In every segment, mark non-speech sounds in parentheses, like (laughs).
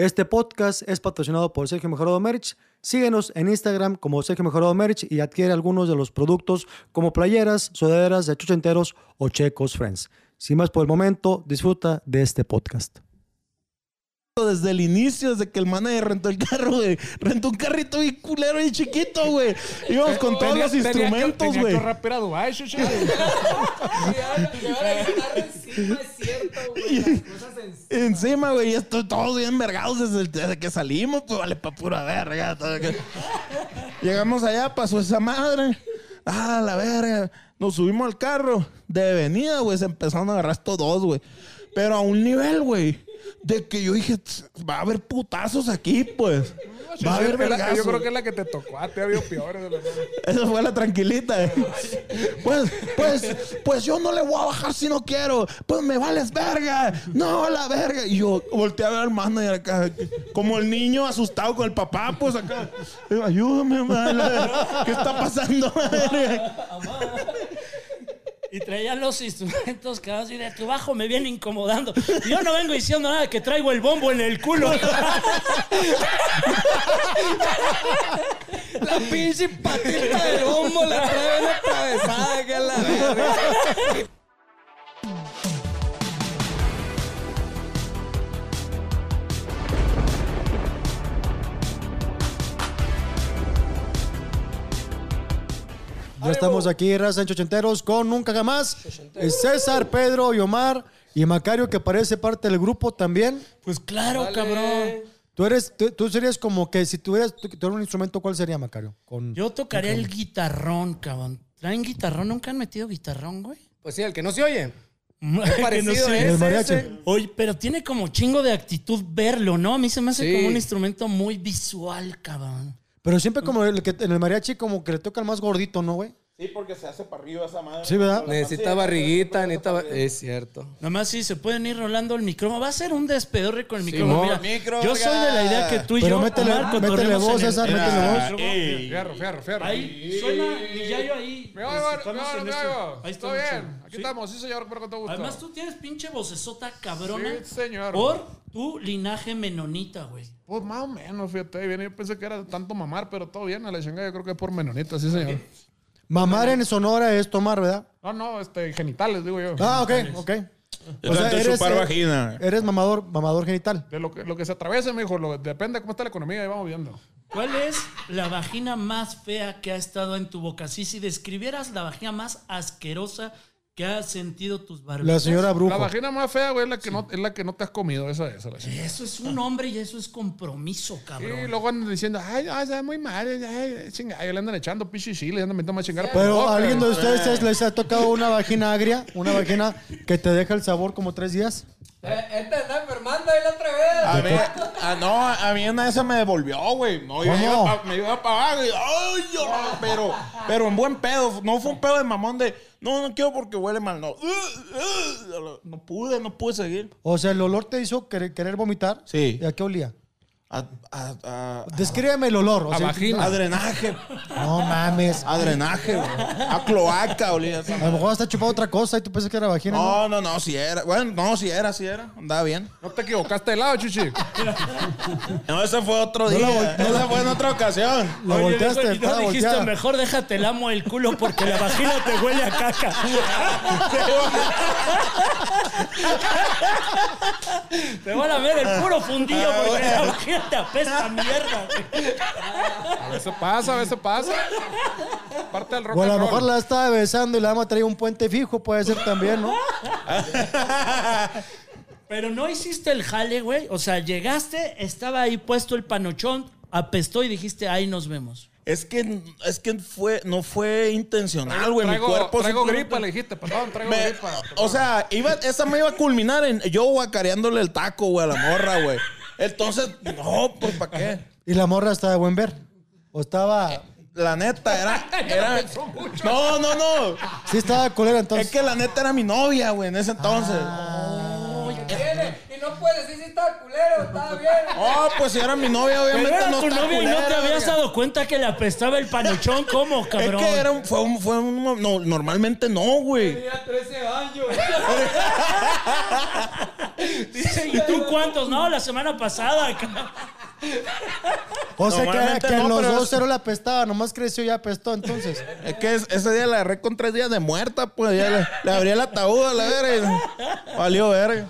Este podcast es patrocinado por Sergio Mejorado Merch. Síguenos en Instagram como Sergio Mejorado Merch y adquiere algunos de los productos como playeras, sudaderas de chuchenteros o checos friends. Sin más por el momento, disfruta de este podcast. Desde el inicio, desde que el manager rentó el carro, güey. Rentó un carrito y culero y chiquito, güey. Íbamos con todos Tenía- los tenía (laughs) que- instrumentos, tenía güey. chuchi. Encima, güey, estoy todos bien vergados desde, que salimos, pues vale pa' pura verga. que- Llegamos allá, pasó esa madre. Ah, la verga. Nos subimos al carro. De venida, güey, se empezaron a agarrar estos dos, güey. Pero a un nivel, güey, de que yo dije, "Tss, va a haber putazos aquí, pues. Va a haber vergazos. Yo creo que es la que te tocó. Ah, te ha habido peores. Esa fue la tranquilita. eh. Pues, pues, pues yo no le voy a bajar si no quiero. Pues me vales verga. No, la verga. Y yo volteé a ver al manager acá, como el niño asustado con el papá, pues acá. Digo, Ayúdame, man. ¿Qué está pasando? Y traía los instrumentos cada y de tu bajo me viene incomodando. Y yo no vengo diciendo nada, que traigo el bombo en el culo. (laughs) La pinche patita del bombo la trae una atravesada que la Ya estamos aquí, raza en Chochenteros, con Nunca Jamás. Es César, Pedro y Omar y Macario, que parece parte del grupo también. Pues claro, cabrón. Tú eres, tú, tú serías como que si tuvieras tú, tuvieras un instrumento, ¿cuál sería, Macario? Con, Yo tocaría el guitarrón, cabrón. ¿Traen guitarrón? ¿Nunca han metido guitarrón, güey? Pues sí, el que no se oye. (laughs) Que parecido sé. es El ese. Oye, pero tiene como chingo de actitud verlo, ¿no? A mí se me hace Sí. como un instrumento muy visual, cabrón. Pero siempre como el que en el mariachi como que le toca al más gordito, ¿no, güey? Sí, porque se hace para arriba esa madre. Sí, ¿verdad? Necesita barriguita, necesita... Es cierto. Nomás sí, se pueden ir rolando el micrófono. Va a ser un despedorre con el micrófono. Mira, micro, yo soy de la idea que tú y Pero yo, métele- Omar, métele voz, César, métele voz. Fierro, fierro, fierro. Ahí suena mi yayo ahí. Me oigo, me me oigo. Ahí está bien. Aquí Sí. estamos. Sí, señor, pero con todo gusto. Además, tú tienes pinche vocesota cabrona. Sí, señor. Por tu linaje menonita, güey. Pues más o menos, fíjate. Bien, yo pensé que era tanto mamar, pero todo bien. A la chingada, yo creo que es por menonita, sí, señor. Mamar en Sonora es tomar, ¿verdad? No, no, este, genitales, digo yo. Ah, ok, ok. Yo tanto chupar vagina. Eres mamador, mamador genital. De lo que, lo que se atraviesa, me dijo, depende de cómo está la economía, ahí vamos viendo. ¿Cuál es la vagina más fea que ha estado en tu boca? Sí, si describieras la vagina más asquerosa que has sentido tus barbitas. La señora Brujo. La vagina más fea, güey, es la que no, es la que no te has comido, esa es. la chingada. Eso es un hombre y eso es compromiso, Y cabrón. luego andan diciendo, ay, ay, está muy mal, ay, chingada, y le andan echando pichi chile, le andan metiendo más chingar. Pero boca. a alguien de ustedes les ha tocado una vagina agria, una vagina que te deja el sabor como tres días. Eh, Este está enfermando ahí la otra vez. A ver, ah, no, a mí una de esas me devolvió, güey. No, yo ¿Cómo? iba pa- me iba para abajo y, ay, yo, pero, pero en buen pedo. No fue un pedo de mamón de, no, no quiero porque huele mal, no. No pude, no pude seguir. O sea, el olor te hizo querer, querer vomitar. Sí. ¿Y a qué olía? A, a, a, Descríbeme el olor. O A sea, vagina. a drenaje, No mames. a drenaje, güey. A cloaca olía A lo mejor hasta chupado otra cosa y tú pensas que era vagina. No, ¿no? no, no, si era. Bueno, no, si era, si era. Andaba bien. No te equivocaste de lado, chichi. No, ese fue otro No día. vol- no Esa fue en otra ocasión. La Oye, volteaste, dijo, y no dijiste, volteada. mejor déjate el amo el culo porque la vagina te huele a caca. (laughs) te van a ver el puro fundillo porque la vagina te apesta (laughs) mierda. güey. A veces pasa, a veces pasa. Parte del rock O a lo and roll. mejor la estaba besando y la dama traía un puente fijo, puede ser también, ¿no? (laughs) Pero no hiciste el jale, güey. O sea, llegaste, estaba ahí puesto el panochón, apestó y dijiste, ahí nos vemos. Es que, es que fue, no fue intencional, güey. Mi Traigo, cuerpo traigo simplemente- gripa, le dijiste, perdón, traigo Me- gripa. o sea, iba, esa me iba a culminar en yo guacareándole el taco, güey, a la morra, güey. Entonces, no, pues, ¿para qué? Y la morra estaba de buen ver. O estaba. La neta, era. (laughs) era no, no, no. Sí, estaba colera entonces. Es que la neta era mi novia, güey, en ese entonces. Tiene, y no puedes decir si estaba culero, estaba bien. Oh, pues si era mi novia, Pero obviamente era no tu novia y no te culera, habías verga. dado cuenta que le apestaba el panochón. ¿Cómo, Es cabrón? que era un, fue un, fue un, no, normalmente no, güey. Tenía 13 años. (laughs) Dice, ¿y tú cuántos? No, la semana pasada. cabrón. O sea que, Normalmente que no, los pero dos cero la apestaba, nomás creció y ya apestó entonces. Es que es- ese día la agarré con tres días de muerta, pues ya le, le abrí el ataúd a la verga y valió verga.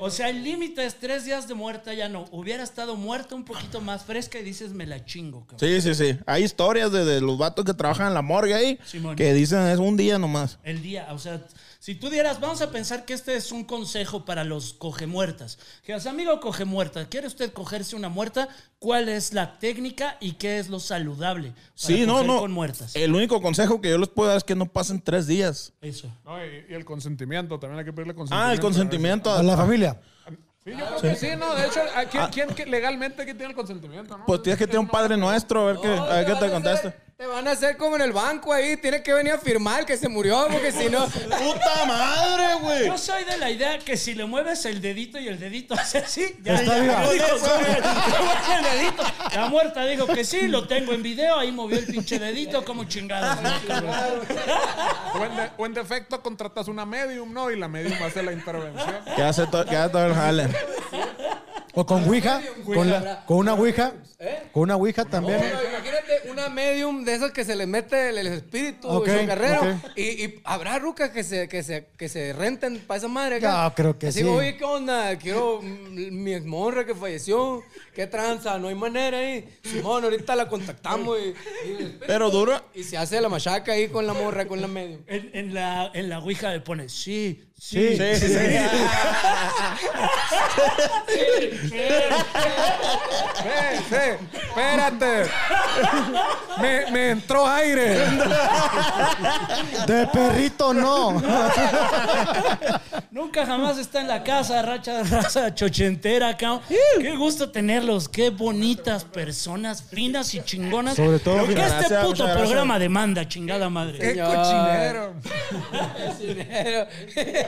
O sea, el límite es tres días de muerta, ya no. Hubiera estado muerta un poquito más fresca y dices, me la chingo. cabrón. Sí, sí, sí. Hay historias de, de los vatos que trabajan en la morgue ahí Simón. que dicen es un día nomás. El día, o sea, si tú dieras, vamos a pensar que este es un consejo para los cogemuertas. Que digas, amigo cogemuerta, ¿quiere usted cogerse una muerta? ¿Cuál es la técnica y qué es lo saludable? para Sí, no, no. Con muertas. El único consejo que yo les puedo dar es que no pasen tres días. Eso. No, y, y el consentimiento, también hay que pedirle consentimiento. Ah, el consentimiento. A la familia. Sí, yo creo que sí, no, de hecho, ¿a quién, quién que legalmente aquí tiene el consentimiento? ¿no? Pues tienes que tener un padre nuestro, a ver qué, a ver qué te contesta. Te van a hacer como en el banco ahí. Tienes que venir a firmar que se murió, porque si no. (laughs) ¡Puta madre, güey! Yo soy de la idea que si le mueves el dedito y el dedito (laughs) hace así, ya, Está viva. (laughs) el dedito. La muerta dijo que sí, lo tengo en video, ahí movió el pinche dedito, como chingados. O en, de- o en defecto contratas una medium, ¿no? Y la medium hace la intervención. Que hace, to- que hace todo el jale. O con Ouija, con, la- con una Ouija, ¿Eh? con una Ouija también. No, imagínate una medium de esas que se les mete el, el espíritu Ok, y su guerrero. ok. Y, y habrá rucas que se, que se, que se renten para esa madre. Ya, creo que Así, sí. oye, ¿qué onda? Quiero mi exmorra que falleció. ¿Qué tranza? No hay manera ahí. Simón, ahorita la contactamos y, y- Pero duro. y se hace la machaca ahí con la morra, con la medium. En, en la, en la Ouija le pone, sí, sí. Sí. Sí, sí, sí. Espérate. Me, me entró aire. De perrito no. Nunca jamás está en la casa, racha raza chochentera, cabrón. Qué gusto tenerlos, qué bonitas personas, finas y chingonas. Sobre todo Lo que este puto programa demanda, chingada madre. Qué Señor. cochinero. (laughs)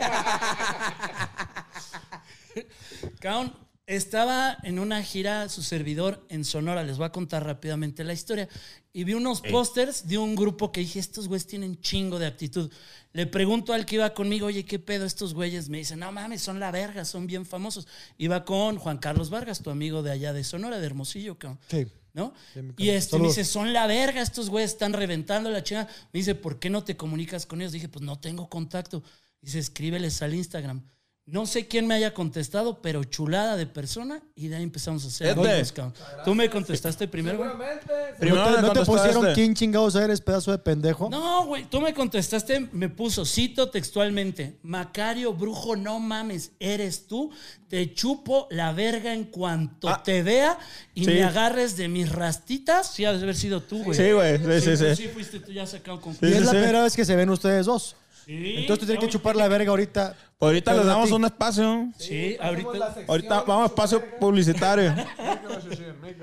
(laughs) Estaba en una gira su servidor en Sonora, les voy a contar rápidamente la historia. Y vi unos pósters de un grupo que dije, estos güeyes tienen chingo de actitud. Le pregunto al que iba conmigo, oye, ¿qué pedo estos güeyes? Me dicen, no mames, son la verga, son bien famosos. Iba con Juan Carlos Vargas, tu amigo de allá de Sonora, de Hermosillo, cabrón. Sí. ¿no? Y este me dice, son la verga, estos güeyes están reventando la chingada. Me dice, ¿por qué no te comunicas con ellos? Dije, pues no tengo contacto. Dice, escríbeles al Instagram. No sé quién me haya contestado, pero chulada de persona y de ahí empezamos a hacer cabrón. Tú me contestaste primero, güey. Primero ¿No te, no pusieron quién chingados eres, pedazo de pendejo? No, güey, tú me contestaste, me puso, cito textualmente, Macario, brujo, no mames, eres tú, te chupo la verga en cuanto Ah. te vea y Sí. me agarres de mis rastitas. Sí, has de haber sido tú, güey. Sí, güey. Sí, sí, pues sí. sí, fuiste tú ya sacado con... y Sí, es sí, la primera vez que se ven ustedes dos. Sí, Entonces tú tienes que chupar la verga ahorita. Pues ahorita les damos un espacio. Sí, ahorita... Ahorita vamos a espacio publicitario. (laughs)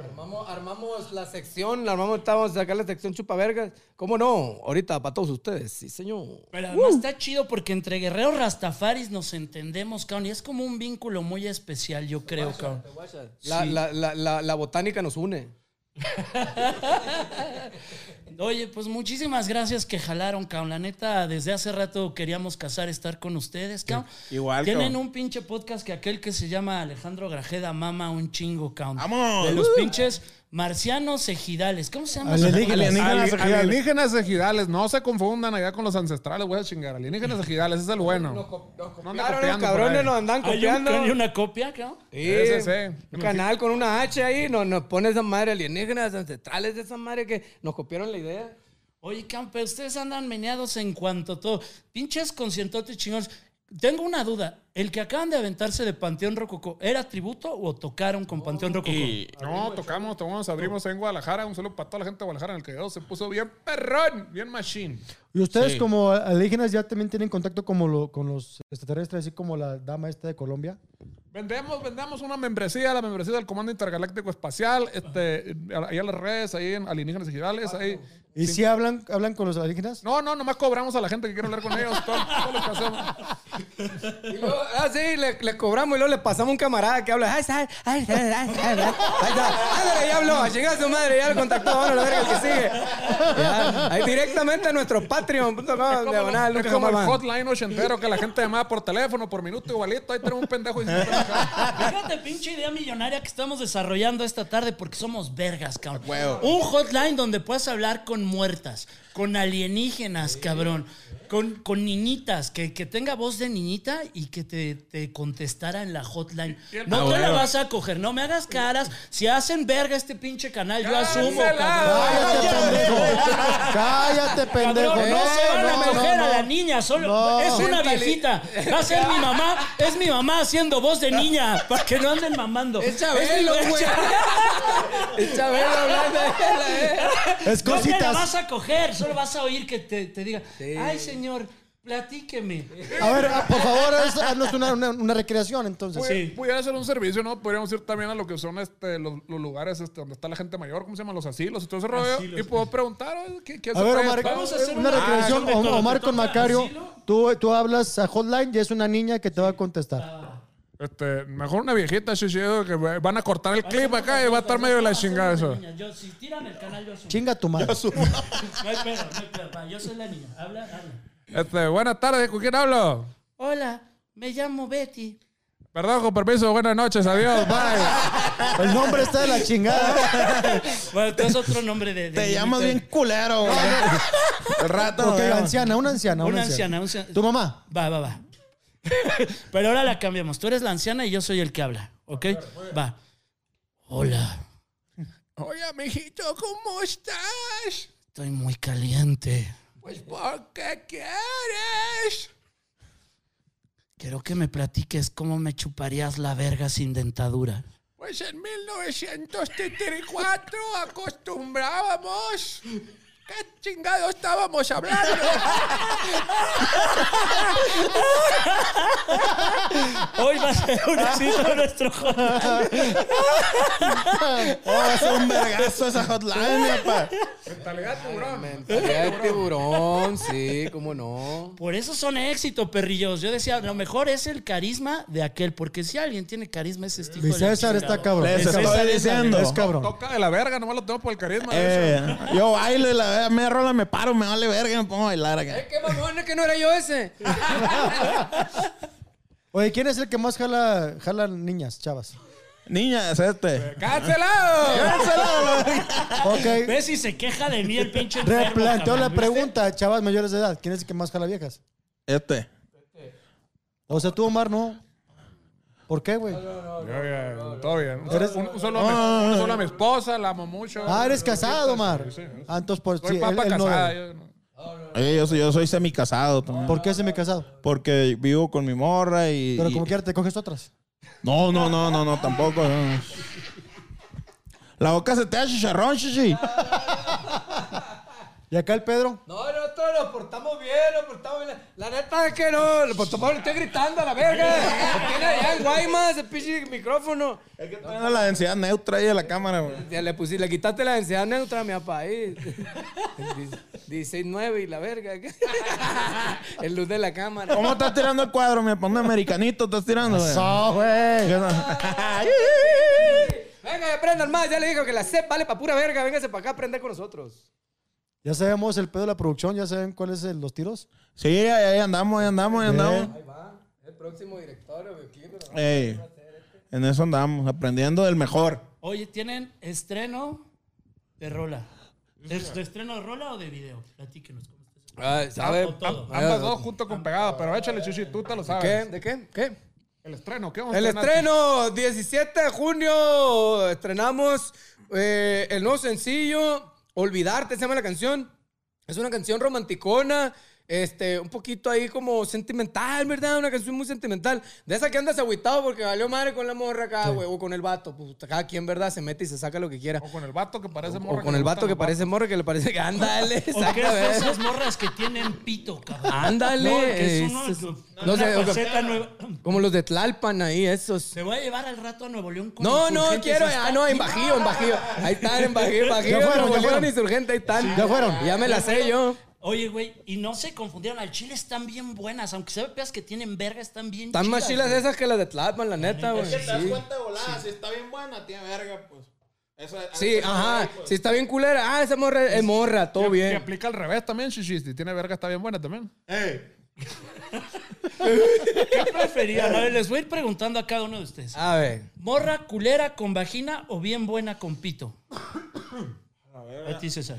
Armamos, armamos la sección, la armamos, estábamos a sacar la sección chupavergas. ¿Cómo no? Ahorita para todos ustedes, sí, señor. Pero además está chido porque entre guerreros rastafaris nos entendemos, cabrón, y es como un vínculo muy especial, yo creo, cabrón. La, Sí. la, la, la, la botánica nos une. (laughs) Oye, pues muchísimas gracias que jalaron, cabrón. La neta, desde hace rato queríamos casar estar con ustedes, cabrón. Igual, Tienen cabrón. un pinche podcast que aquel que se llama Alejandro Grajeda mama un chingo, cabrón. ¡Vamos! De los pinches marcianos ejidales. ¿Cómo se llama? Alienígenas. Alienígenas alienígenas ejidales, no se confundan allá con los ancestrales, voy a chingar. Alienígenas ejidales, ese es el bueno. Nos, co- nos No copiaron, los copiando por cabrones nos andan Hay un- copiando. hay una copia, cabrón. Sí, Ese sí. un canal con una H ahí, nos, nos pone esa madre alienígenas ancestrales de esa madre que nos copiaron la idea. Oye, campe, ustedes andan meneados en cuanto a todo. Pinches conciertotes chingones. Tengo una duda. ¿El que acaban de aventarse de Panteón Rococó era tributo o tocaron con Panteón Rococó? Y No, tocamos, tomamos, abrimos en Guadalajara. Un saludo para toda la gente de Guadalajara en el que quedó. Se puso bien perrón, bien machine. Y ustedes Sí. como alienígenas ya también tienen contacto como lo- con los extraterrestres, así como la dama esta de Colombia. Vendemos, vendemos una membresía, la membresía del Comando Intergaláctico Espacial, este, ahí en las redes, ahí en Alienígenas Ejidales, ahí ¿Y si hablan, hablan con los alienígenas? No, no, nomás cobramos a la gente que quiere hablar con ellos. Todo, todo lo que hacemos. Y luego, ah, sí, le, le cobramos y luego le pasamos un camarada que habla. Ay, ay, Ahí está. Ándale, ya habló. A chingar a su madre. Ya lo contactó. La verga que sigue. Ya, ahí directamente a nuestro Patreon.com. como, Diagonal. es como el hotline ochentero que la gente llamaba por teléfono, por minuto igualito. Ahí tenemos un pendejo diciendo Fíjate, pinche idea millonaria que estamos desarrollando esta tarde porque somos vergas, cabrón. Un hotline donde puedas hablar con muertas, con alienígenas, cabrón. Con, con niñitas, que, que tenga voz de niñita y que te, te contestara en la hotline. No te la vas a coger, no me hagas caras. Si hacen verga este pinche canal, yo asumo, Cállate, cabrón. pendejo. Cállate, pendejo. Cabrón, no, se van a coger a la niña, solo es una viejita. Va a ser mi mamá, es mi mamá haciendo voz de niña, para que no anden mamando. Es Chabelo, güey. (laughs) Es Chabelo hablando. eh. Es No te la cositas. vas a coger, solo vas a oír que te, te diga, Sí. ay señor, platíqueme. A ver, ah, por favor, haz- haznos una, una, una recreación entonces. Pudiera, pudiera ser un servicio, ¿no? Podríamos ir también a lo que son este, los, los lugares este, donde está la gente mayor, ¿cómo se llaman? Los asilos y todo ese rollo. Y puedo preguntar, ¿eh? ¿qué, qué A se ver, puede? Omar, Vamos a hacer una una- recreación. Ah, de todo. Omar Te con toca Macario. asilo. Tú, tú hablas a hotline y es una niña que te va a contestar. Este, mejor una viejita, chichido, que van a cortar el clip acá y va a estar medio de la chingada eso. Yo, si tiran el canal, yo asumo. Chinga tu madre. (laughs) No hay pedo, no hay pedo. Va, yo soy la niña. Habla, habla. Este, buenas tardes, ¿con quién hablo? Hola, me llamo Betty. Perdón, con permiso, buenas noches, adiós, bye. (laughs) El nombre está de la chingada. (laughs) Bueno, este es otro nombre de. de Te llamas bien culero, güey. El rato. Ok, anciana, una anciana. Una anciana, una anciana. ¿Tu mamá? Va, va, va. (laughs) Pero ahora la cambiamos. Tú eres la anciana y yo soy el que habla, ¿ok? Va. Hola, Oye, mijito, ¿cómo estás? estoy muy caliente. Pues, ¿por qué quieres? Quiero que me platiques cómo me chuparías la verga sin dentadura. Pues en 1934 acostumbrábamos. ¿Qué chingado estábamos hablando? Hoy va a ser un éxito nuestro hotline. Oh, va a ser un vergazo esa hotline, mi papá. Mentalidad tiburón. Mentalidad de sí, cómo no. Por eso son éxito, perrillos. Yo decía, lo mejor es el carisma de aquel, porque si alguien tiene carisma es este la César está cabrón. Les Es estoy cabrón. diciendo. Es cabrón. Toca de la verga, nomás lo tengo por el carisma. Eh, yo bailo y la verga, me rola, me paro, me vale verga me pongo a bailar acá. Eh, qué mamón, es que no era yo ese. (laughs) Oye, ¿quién es el que más jala, jala niñas, chavas? Niña, es este. ¡Cancelado! (laughs) Ok. ¿Ves si se queja de mí el pinche enfermo, Replanteo la cabrón, ¿viste? pregunta, chavas mayores de edad. ¿Quién es el que más jala viejas? Este. O sea, tú, Omar, no. ¿Por qué, güey? Ya, ya, todo bien. Un, Eres- un- un solo, a mi, solo a mi esposa, la amo mucho. Ah, eres casado, Omar. Sí, sí. Ah, entonces, por, Soy sí, papa él- él no casada. debe. yo no. Oye, yo soy, yo soy semicasado también. ¿Por qué se me casado? Porque vivo con mi morra y. Pero y- como quiera te coges otras. No, no, no, no, no, tampoco. La boca se te da chicharrón, chichi. ¿Y acá el Pedro? No, nosotros nos portamos bien, nos portamos bien. La neta es que no, lo portamos, le estoy gritando a la verga. (laughs) Tiene allá en Guaymas, el pinche micrófono. Es que tengo la densidad neutra ahí de la cámara, güey. Ya le pusiste, le quitaste la densidad neutra a mi papá ahí. (laughs) 16.9 y la verga. (laughs) El luz de la cámara. ¿Cómo estás tirando el cuadro? Me pone americanito, estás tirando, güey. ¡So, güey! Venga, aprendan más. Ya le digo que la CEP vale para pura verga. Véngase para acá a aprender con nosotros. Ya sabemos el pedo de la producción, ya saben cuáles son los tiros. Sí, ahí, ahí andamos, ahí andamos, ahí andamos. Ahí va. El próximo director de Ey, en eso andamos, aprendiendo del mejor. Oye, ¿tienen estreno de rola? ¿Es de estreno de rola o de video? Platíquenos cómo está eso. Ah, ¿sabe? Todo. Ambas dos junto con pegada, pero échale, Chichi, tú te lo sabes. ¿Qué? ¿De qué? ¿Qué? El estreno, ¿qué vamos a El estrenar? estreno, 17 de junio, estrenamos eh, el nuevo sencillo, Olvidarte se llama la canción. Es una canción romanticona Este, un poquito ahí como sentimental, ¿verdad? Una canción muy sentimental. De esa que andas agüitado porque valió madre con la morra acá, güey, o con el vato. Pues cada quien, ¿verdad? Se mete y se saca lo que quiera. O con el vato que parece O morra. con le el vato que parece morra que le parece que ándale, (laughs) ¿O qué es esas morras que tienen pito, cabrón? Ándale. No, que es uno, una no sé, o-. Como los de Tlalpan ahí, esos. Te voy a llevar al rato a Nuevo León con No, no, quiero. Ah, no, en. Bajío, en Bajío. Ahí están, en Bajío, en (laughs) Bajío. Ya fueron, Nuevo ya León, fueron. Insurgente, ahí están. Ya fueron. Ya me la sé yo. Oye, güey, y no se confundieron. Al chile están bien buenas. Aunque se veas que tienen verga, están bien Están más chilas güey. esas que las de Tlalpan, la neta, güey. Es que te das Sí. cuenta de volada, si está bien buena, tiene verga, pues. Eso, Sí, ajá. pues. Si está bien culera, ah, esa morra es morra, todo Que bien. aplica al revés también, Shishi. Si tiene verga, está bien buena también. (laughs) ¿Qué preferían? A ver, les voy a ir preguntando a cada uno de ustedes. A ver. ¿Morra culera con vagina o bien buena con pito? A ti, César.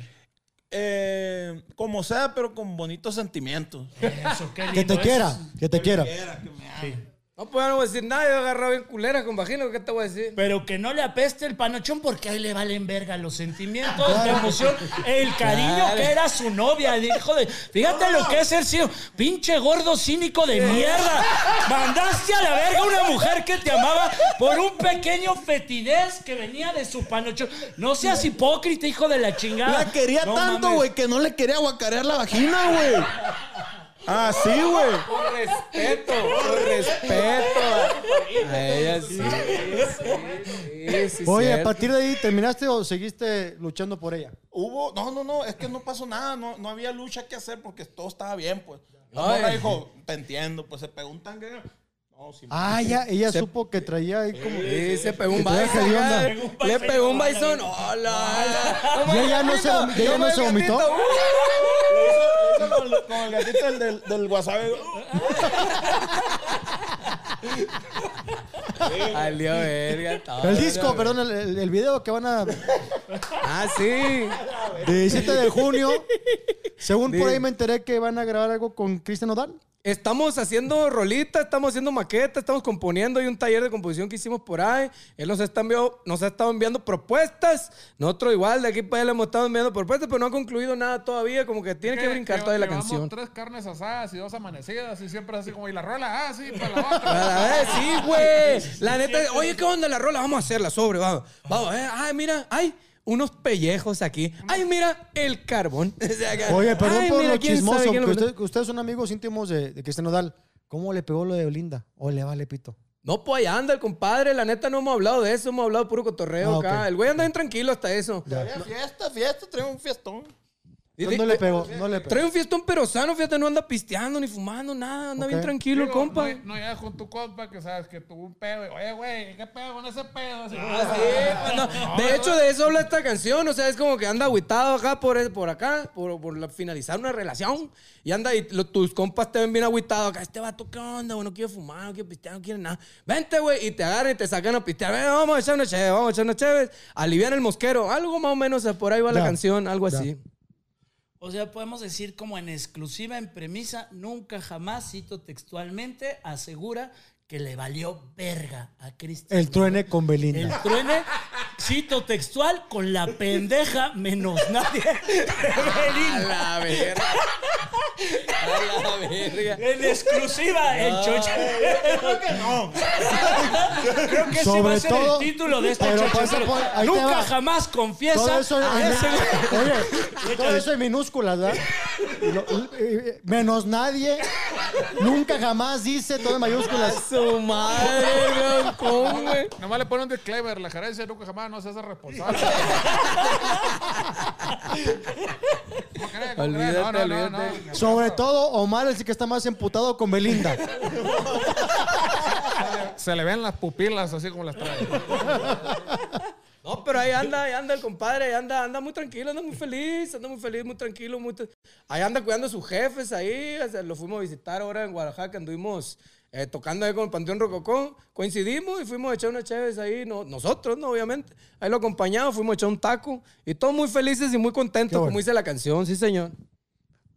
Eh, como sea, pero con bonitos sentimientos. Eso, qué Que lindo te es. quiera, que te quiera. Quiera que me ame. No, pues ya no voy a decir nada, yo he agarrado bien culera con vagina, ¿qué te voy a decir? Pero que no le apeste el panochón porque ahí le valen verga los sentimientos, la emoción, el cariño Claro. que era su novia. Hijo de, fíjate lo que es ser sido pinche gordo cínico de mierda. Mandaste a la verga a una mujer que te amaba por un pequeño fetidez que venía de su panochón. No seas hipócrita, hijo de la chingada. La quería No tanto, güey, que no le quería guacarear la vagina, güey. Ah, sí, güey. Con respeto, con respeto. A ella sí. Sí, sí, Oye, a cierto. partir de ahí, ¿terminaste o seguiste luchando por ella? Hubo, no, no, no, es que no pasó nada, no, no había lucha que hacer porque todo estaba bien, pues. Morra dijo, te entiendo, pues se pegó un tanque. No. Ah, ya, ella supo que traía ahí como... Sí, se pegó un bison. Le pegó un bison. Hola. ¿Y ella no se, vom- y ella no se vomitó? Eso con, el- con el gatito del, del, del wasabi. Salió (laughs) verga. todo. El disco, perdón, el, el- el video que van a... Ah, sí. 17 de junio. Según por ahí me enteré que van a grabar algo con Cristian Odal. Estamos haciendo rolitas, estamos haciendo maquetas, estamos componiendo. Hay un taller de composición que hicimos por ahí. Él nos, está nos ha estado enviando propuestas. Nosotros igual, de aquí para allá le hemos estado enviando propuestas, pero no ha concluido nada todavía. Como que tiene que brincar todavía la canción. tres carnes asadas y dos amanecidas y siempre así como, y la rola, ah, sí, para la otra. (laughs) A ver, sí, güey. (laughs) La neta, oye, ¿qué onda la rola? Vamos a hacerla sobre, vamos. Vamos, ver. Ay, mira, hay unos pellejos aquí. Ay, mira, el carbón. (laughs) Oye, perdón Ay, por mira, lo ¿quién chismoso, que usted- ustedes son amigos íntimos de, de Cristian Odal. ¿Cómo le pegó lo de Belinda? ¿O le vale pito? No, pues allá anda el compadre. La neta no hemos hablado de eso. Hemos hablado puro cotorreo Ah, acá. El güey anda bien tranquilo hasta eso. Fiesta, fiesta, trae un fiestón. No, le pegó, no le pegó. Trae un fiestón pero sano, fíjate, no anda pisteando ni fumando, nada. Anda bien tranquilo el compa. No, no llegas con tu compa que sabes que tuvo un pedo. y, Oye, güey, ¿qué pedo con ese pedo? Así, Ah, sí, no. De hecho, de eso habla esta canción. O sea, es como que anda agüitado acá por, por acá, por, por la- finalizar una relación. Y anda y lo- tus compas te ven bien agüitados acá. Este vato, ¿qué onda? güey? no quiere fumar, no quiere pistear, no quiere nada. Vente, güey. Y te agarran y te sacan a pistear. Ven, vamos a echar una chévere, vamos a echar una chévere. Alivian el mosquero. Algo más o menos, por ahí va la canción, algo ya. así. O sea, podemos decir como en exclusiva, en premisa, nunca jamás, cito textualmente, asegura que le valió verga a Cristian. El truene con El Belinda. truene, cito textual, con la pendeja menos nadie. (laughs) A la verga. A la verga. En exclusiva, el chocho. Creo que no. Creo que ese va Sobre a ser todo- el título de este pero chocho. pasa por- ahí te Nunca va. jamás confiesa Todo eso, a en, ese oye, (laughs) todo eso en minúsculas, ¿verdad? Lo- eh, menos nadie, nunca jamás dice todo en mayúsculas. Su madre, weón, ¿cómo, güey? Nomás le pone un disclaimer, la gerencia nunca jamás no se hace responsable. ¿Cómo crees? ¿Cómo crees? No, no, no, no. Olvídate, Sobre todo, Omar es el que está más emputado con Belinda. Se le ven las pupilas así como las trae. No, pero ahí anda, ahí anda el compadre, ahí anda, anda muy tranquilo, anda muy feliz, anda muy feliz, muy tranquilo, muy... tra- Ahí anda cuidando a sus jefes ahí, o sea, lo fuimos a visitar ahora en Guadalajara, anduvimos eh, tocando ahí con el Panteón Rococó, coincidimos y fuimos a echar unas chéves ahí, no, nosotros, ¿no? Obviamente. Ahí lo acompañamos, fuimos a echar un taco y todos muy felices y muy contentos, bueno. como dice la canción, sí señor.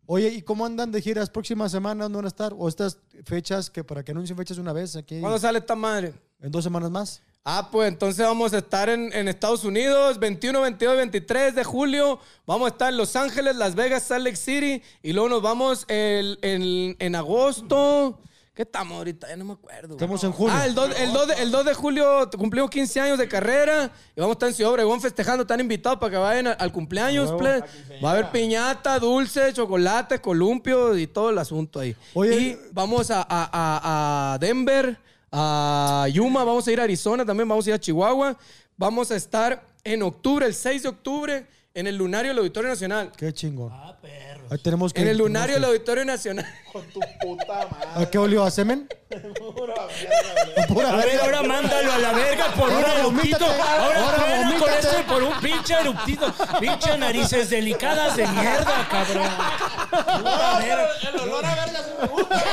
Oye, ¿y cómo andan de giras próximas semanas? ¿Dónde van a estar? ¿O estas fechas que para que anuncien fechas una vez aquí ¿Cuándo sale esta madre? en dos semanas más? Ah, pues entonces vamos a estar en, en Estados Unidos 21, 22 y 23 de julio. Vamos a estar en Los Ángeles, Las Vegas, Salt Lake City. Y luego nos vamos el- el- en agosto. ¿Qué estamos ahorita? Ya no me acuerdo. Estamos en julio. Ah, el 2, el, 2 de, el 2 de julio cumplimos 15 años de carrera y vamos a estar en Ciudad Obregón festejando. Están invitados para que vayan al, al cumpleaños. ple. Va a haber piñata, dulce, chocolate, columpio y todo el asunto ahí. Oye. y vamos a, a- a- a Denver, a Yuma, vamos a ir a Arizona también, vamos a ir a Chihuahua. Vamos a estar en octubre, el 6 de octubre, en el Lunario del Auditorio Nacional. Qué chingón. Ah, perro. Ahí tenemos que En el Lunario del Auditorio Nacional. ¿A qué olió? ¿A semen? Pura A ver, verga. ahora mándalo a la verga por un Ahora eruptito. vomítate. Ahora, Ahora con este por un pinche eruptito. Pinche narices delicadas de mierda, cabrón. Puta verga. El olor a verga sí me gusta.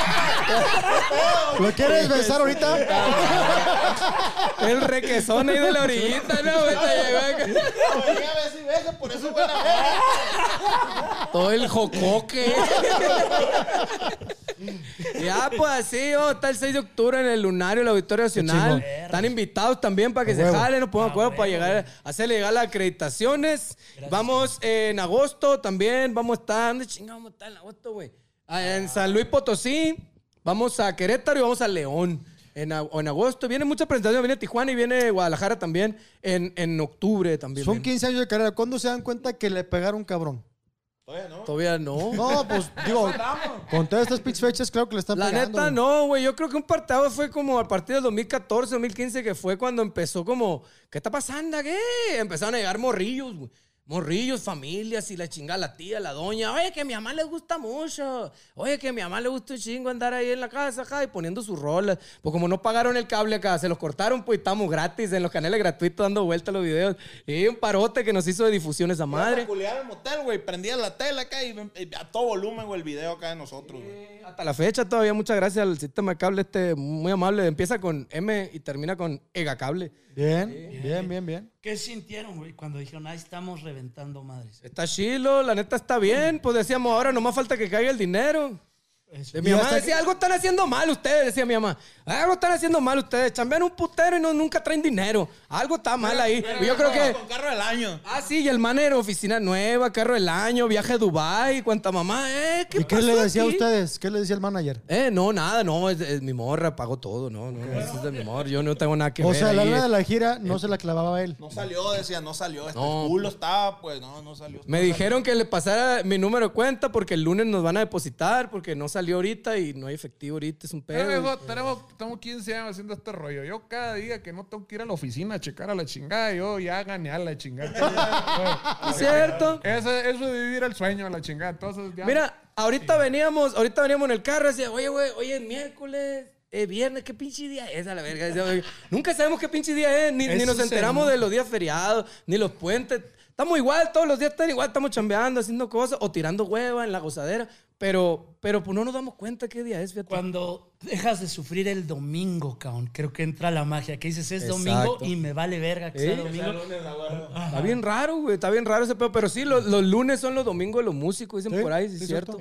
¿Lo quieres besar ahorita? El requesón ahí de la orillita, ¿no? Ahorita llegó. No, a besa, por eso buena verga. Todo el jocoque. (laughs) ya, pues así, oh, está el 6 de octubre en el Lunario, el Auditorio Nacional. Están invitados también para que A se huevo. jalen, nos pongan acuerdo para llegar, hacerle llegar las acreditaciones. Vamos eh, en agosto también, vamos a estar, ¿dónde chingados vamos a estar en agosto, güey? Ah, en San Luis Potosí, vamos a Querétaro y vamos a León. En, en agosto viene mucha presentación, viene Tijuana y viene Guadalajara también en, en octubre también. Son viene. 15 años de carrera. ¿Cuándo se dan cuenta que le pegaron cabrón? Todavía no. Todavía no. No, pues (laughs) digo, con todas estas pitch fechas, claro que le están La pegando. neta, no, güey. Yo creo que un partido fue como a partir del 2014, 2015, que fue cuando empezó como, ¿qué está pasando? ¿Qué? Empezaron a llegar morrillos, güey. Morrillos, familias y la chingada, la tía, la doña. Oye, que a mi mamá le gusta mucho. Oye, que a mi mamá le gusta un chingo andar ahí en la casa, acá, y poniendo sus rolas. Pues como no pagaron el cable acá, se los cortaron, pues estamos gratis en los canales gratuitos dando vuelta los videos. Y un parote que nos hizo de difusión esa madre. Culear el motel, güey. Prendía la tela acá y, y a todo volumen, güey, el video acá de nosotros, güey. Hasta la fecha todavía, muchas gracias al sistema de cable este muy amable. Empieza con M y termina con Ega Cable. Bien, bien, bien, bien. ¿Qué sintieron, güey, cuando dijeron, ahí estamos reventando madres? Está chilo, la neta está bien. Pues decíamos, ahora nomás falta que caiga el dinero. Eso. Eh, Mi Y mamá decía, algo están haciendo mal ustedes, decía mi mamá. Algo están haciendo mal ustedes. Chambean un putero y no, nunca traen dinero. Algo está mal ahí. Y yo creo que... Con carro del año. Ah, sí, y el man era oficina nueva, carro del año, viaje a Dubái, cuanta mamá. Eh, ¿qué ¿Y qué le decía a ustedes? ¿Qué le decía el manager? Eh, no, nada, no, es, es mi morra, pagó todo, no, no, eso es de mi morra, yo no tengo nada que O ver sea, la lana de la gira no se la clavaba a él. No salió, decía, no salió. Este No. culo estaba, pues, no, no salió. Me dijeron que le pasara mi número de cuenta porque el lunes nos van a depositar porque no salió ahorita y no hay efectivo ahorita, es un Pero, pedo. tenemos, tenemos 15 años haciendo este rollo. Yo cada día que no tengo que ir a la oficina a checar a la chingada, yo ya gané a la chingada. (laughs) ¿Es cierto? Ese- eso de vivir el sueño a la chingada. Entonces, ya. Mira, ahorita veníamos, ahorita veníamos en el carro y decía, oye, güey, hoy es miércoles, es viernes, ¿qué pinche día es a la verga? Decía, "Oye, Nunca sabemos qué pinche día es, ni, ni nos enteramos de los días feriados, ni los puentes. Estamos igual, todos los días están igual, estamos chambeando, haciendo cosas o tirando hueva en la gozadera, pero, pero pues no nos damos cuenta qué día es, fíjate. Cuando dejas de sufrir el domingo, cabrón, creo que entra la magia. Que dices, es Exacto. domingo y me vale verga que sea ¿Eh? domingo. Está bien raro, güey. Está bien raro ese pedo. Pero sí, los, los lunes son los domingos de los músicos, dicen Sí, por ahí, sí, es cierto.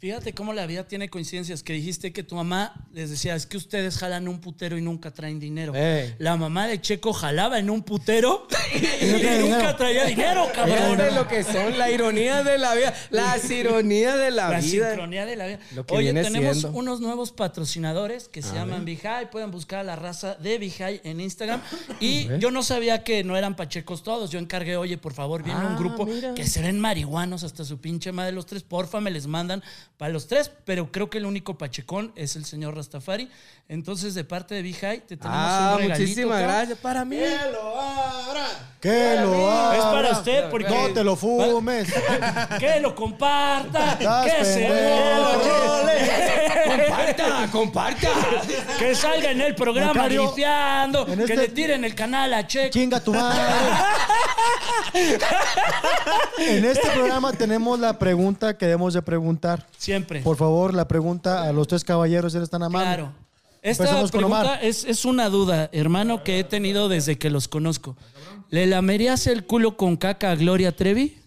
Fíjate cómo la vida tiene coincidencias. Que dijiste que tu mamá les decía, es que ustedes jalan un putero y nunca traen dinero. Ey. La mamá de Checo jalaba en un putero (laughs) y, nunca dinero. traía dinero, cabrón. Fíjate lo que son, la ironía de la vida. Las (laughs) ironías de la, La vida. sincronía de la vida. Oye, tenemos siendo. unos nuevos patrocinadores que se llaman Vijay. Pueden buscar a la raza de Vijay en Instagram. (laughs) Y yo no sabía que no eran pachecos todos. Yo encargué, oye, por favor, viene un Ah, grupo mira. que se ven marihuanos hasta su pinche madre los tres. Porfa, me les mandan para los tres. Pero creo que el único pachecón es el señor Rastafari. Entonces, de parte de Vijay, te tenemos Ah, un regalito. muchísimas gracias. Para mí. ¡Que lo abra! Que lo haga. Es para usted porque... No te lo fumes. (laughs) Que lo comparta. (laughs) Que se pendejo. (laughs) Comparta, comparta. Que salga en el programa en que este- le tiren el canal a Checo. Chinga tu madre. en este programa tenemos la pregunta que debemos de preguntar. Siempre. Por favor, la pregunta a los tres caballeros, eres tan amable. claro. Esta Empezamos pregunta es, es una duda, hermano, que he tenido desde que los conozco. ¿Le lamerías el culo con caca a Gloria Trevi?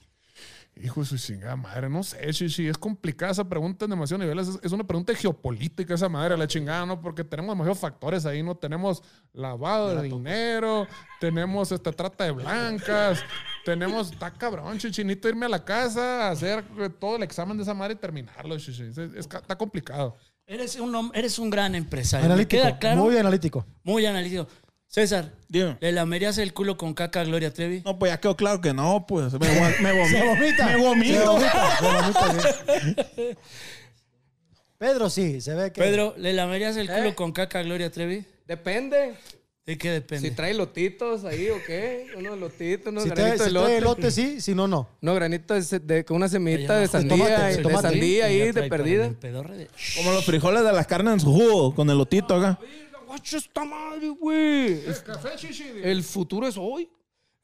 Hijo de su chingada madre, no sé, Chichi, es complicada esa pregunta en demasiados niveles. Es, es una pregunta geopolítica esa madre, la chingada, ¿no? Porque tenemos demasiados factores ahí, ¿no? Tenemos lavado de dinero, tenemos esta trata de blancas, tenemos, está cabrón, Chichi, necesito irme a la casa a hacer eh, todo el examen de esa madre y terminarlo. Es- es- está complicado. Eres un, eres un gran empresario. Me queda claro. Muy analítico. Muy analítico. César, Dime. ¿le lamerías el culo con caca a Gloria Trevi? No, pues ya quedó claro que no, pues. Me, (laughs) me vomito. Se vomita. Me Se vomito. vomita. Se vomita, (laughs) sí. Pedro sí, se ve que. Pedro, ¿le lamerías el culo ¿Eh? con caca a Gloria Trevi? Depende. ¿De qué depende? Si trae lotitos ahí o qué. Unos lotitos, unos Si trae, granitos si de trae lote. elote, sí, si no, no. Unos granitos de, de- con una semillita de sandía, tomate, de tomate. sandía ahí, de perdida. Como los frijoles de las carnes en su jugo, con el lotito acá. Guacho esta madre, güey. Café, Chichi. El futuro es hoy.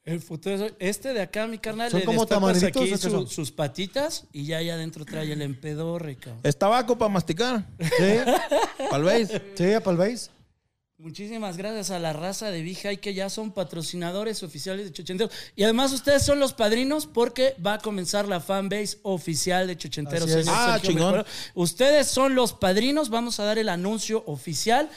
El futuro es hoy. Este de acá, mi carnal, Son le como destapas aquí ¿o qué su- son? sus patitas y ya allá adentro trae el empedorre, cabrón. Es tabaco para masticar. Sí, (laughs) ¿Tal vez? sí, a Palveis. Muchísimas gracias a la raza de Vijay que ya son patrocinadores oficiales de Chochenteros. Y además ustedes son los padrinos porque va a comenzar la fanbase oficial de Chochenteros. Así es. señor Ah, Sergio chingón. Mejorado. Ustedes son los padrinos. Vamos a dar el anuncio oficial.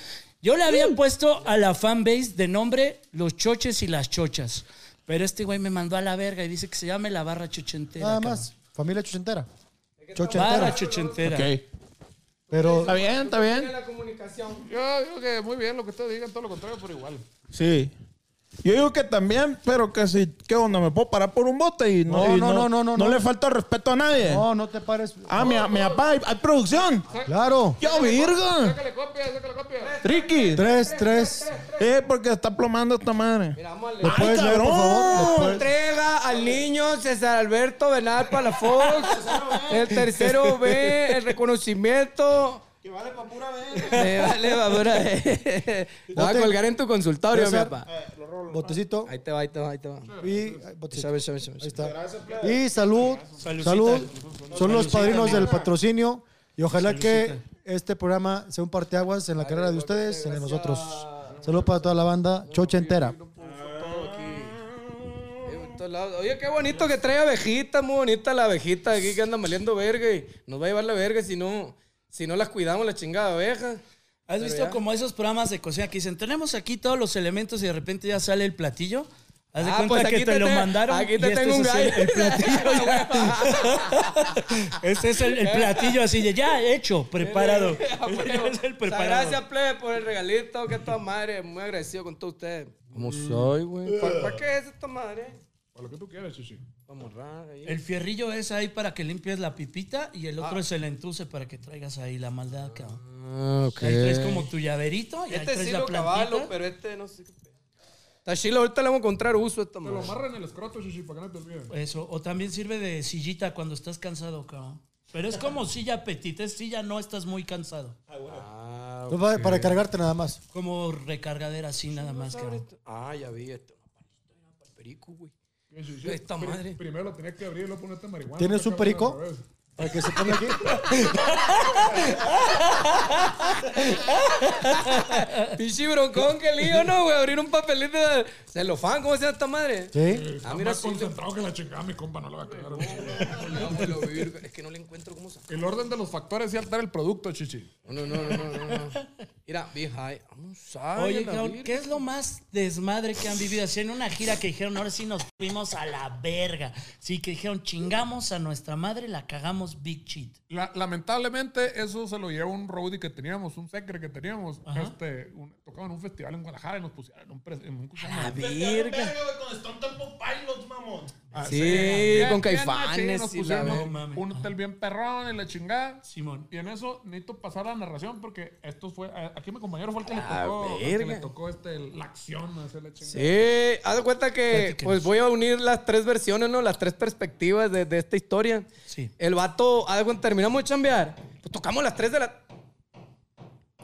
Yo le había puesto a la fanbase de nombre Los Choches y las Chochas. Pero este güey me mandó a la verga y dice que se llame la barra chochentera. Nada cabrón. más. Familia chochentera. Barra Chochentera. chochentera. Ok. Pero Está bien, está bien. La comunicación. Yo digo que muy bien lo que ustedes digan, todo lo contrario, pero igual. Sí. Yo digo que también, pero que si, ¿qué onda? ¿Me puedo parar por un bote y no, No, y no, no, no, no, no no. le falta respeto a nadie? no, no te pares. Ah, mi, mi papá, hay, hay producción. Claro. ¡Yo, virga! Sácale copia, sácale copia. Ricky. Tres, tres. Eh, porque está plomando esta madre. Mira, vamos a ¿Lo leer. puedes leer, por favor? ¿Lo puedes- Entrega al niño César Alberto Bernal Palafox. (laughs) el tercero B, el reconocimiento. Que vale para pura vez. Me (laughs) vale, va, pura vez. Te voy a colgar en tu consultorio, mi papá. Botecito. Ahí te va, ahí te va, ahí te va. Y botecito. Ahí está. Y salud. Salud. Son los padrinos del patrocinio. Y ojalá que este programa sea un parteaguas en la carrera de ustedes y en de nosotros. Salud para toda la banda. Chocha entera. Eh. Oye, qué bonito que trae abejita, muy bonita la abejita aquí que anda maliendo verga y nos va a llevar la verga si no, si no las cuidamos la chingada abeja. ¿Has Pero visto ya. como esos programas de cocina que dicen, tenemos aquí todos los elementos y de repente ya sale el platillo? Haz de Ah, cuenta pues que te, te lo te- mandaron. aquí y te este tengo un es el, gallo. el platillo ya. (laughs) este es el, el platillo así de ya hecho, preparado. (laughs) Bueno. (laughs) es el preparado. gracias, plebe, por el regalito. Que toda madre. Muy agradecido con todos ustedes. ¿Cómo soy, güey? ¿Para, para qué es esta madre? Para lo que tú quieras, Chichi. El fierrillo es ahí para que limpies la pipita y el otro es el entuce para que traigas ahí la maldad, cabrón. Ah, ok. Ahí traes como tu llaverito y ahí Este traes sí la lo caballo, pero este no sé qué pedo. Está chilo, ahorita le vamos a encontrar uso a esta Te lo madre. amarra en el escroto, Chichi, para que no te olvides. Eso, o también sirve de sillita cuando estás cansado, cabrón. Pero es como silla petit, es silla no estás muy cansado. Ah, Pues va- Para cargarte nada más. Como recargadera así nada más, cabrón. ah, ya vi esto. Una el perico, güey. Esta madre. Primero lo tenías que abrir y luego ponerte marihuana. ¿Tienes un perico? Para que se ponga aquí. Pinche broncón, qué lío, ¿no, güey? Abrir un papelito de celofán, ¿cómo se llama esta madre? Sí. Ah, mira, más sí. concentrado que la chingada, mi compa, no lo va a cagar. Es que no le encuentro cómo sacar. El orden de los factores y altera el producto, Chichi. No, no, no, no, no, no. Mira, be high. Vamos a Oye, la. ¿qué es lo más desmadre que han vivido? Así en una gira que dijeron, ahora sí nos fuimos a la verga. Sí, que dijeron, chingamos a nuestra madre, la cagamos big. La- lamentablemente, eso se lo llevó un roadie que teníamos, un secre que teníamos. Este, un- tocaba en un festival en Guadalajara y nos pusieron en un. pres- en un ¿cómo se llama? La Ah, Sí, bien- con bien Caifanes mames. un hotel bien perrón y la chingada. Simón. Y en eso necesito pasar la narración porque esto fue. Aquí mi compañero fue el que le Ah, tocó. el que le tocó este, la acción, hacer la chingada. Sí, haz de cuenta que Platíquenos. pues voy a unir las tres versiones, ¿no? Las tres perspectivas de, de esta historia. Sí. El vato, haz de cuenta, terminamos de chambear. Pues tocamos las tres de la.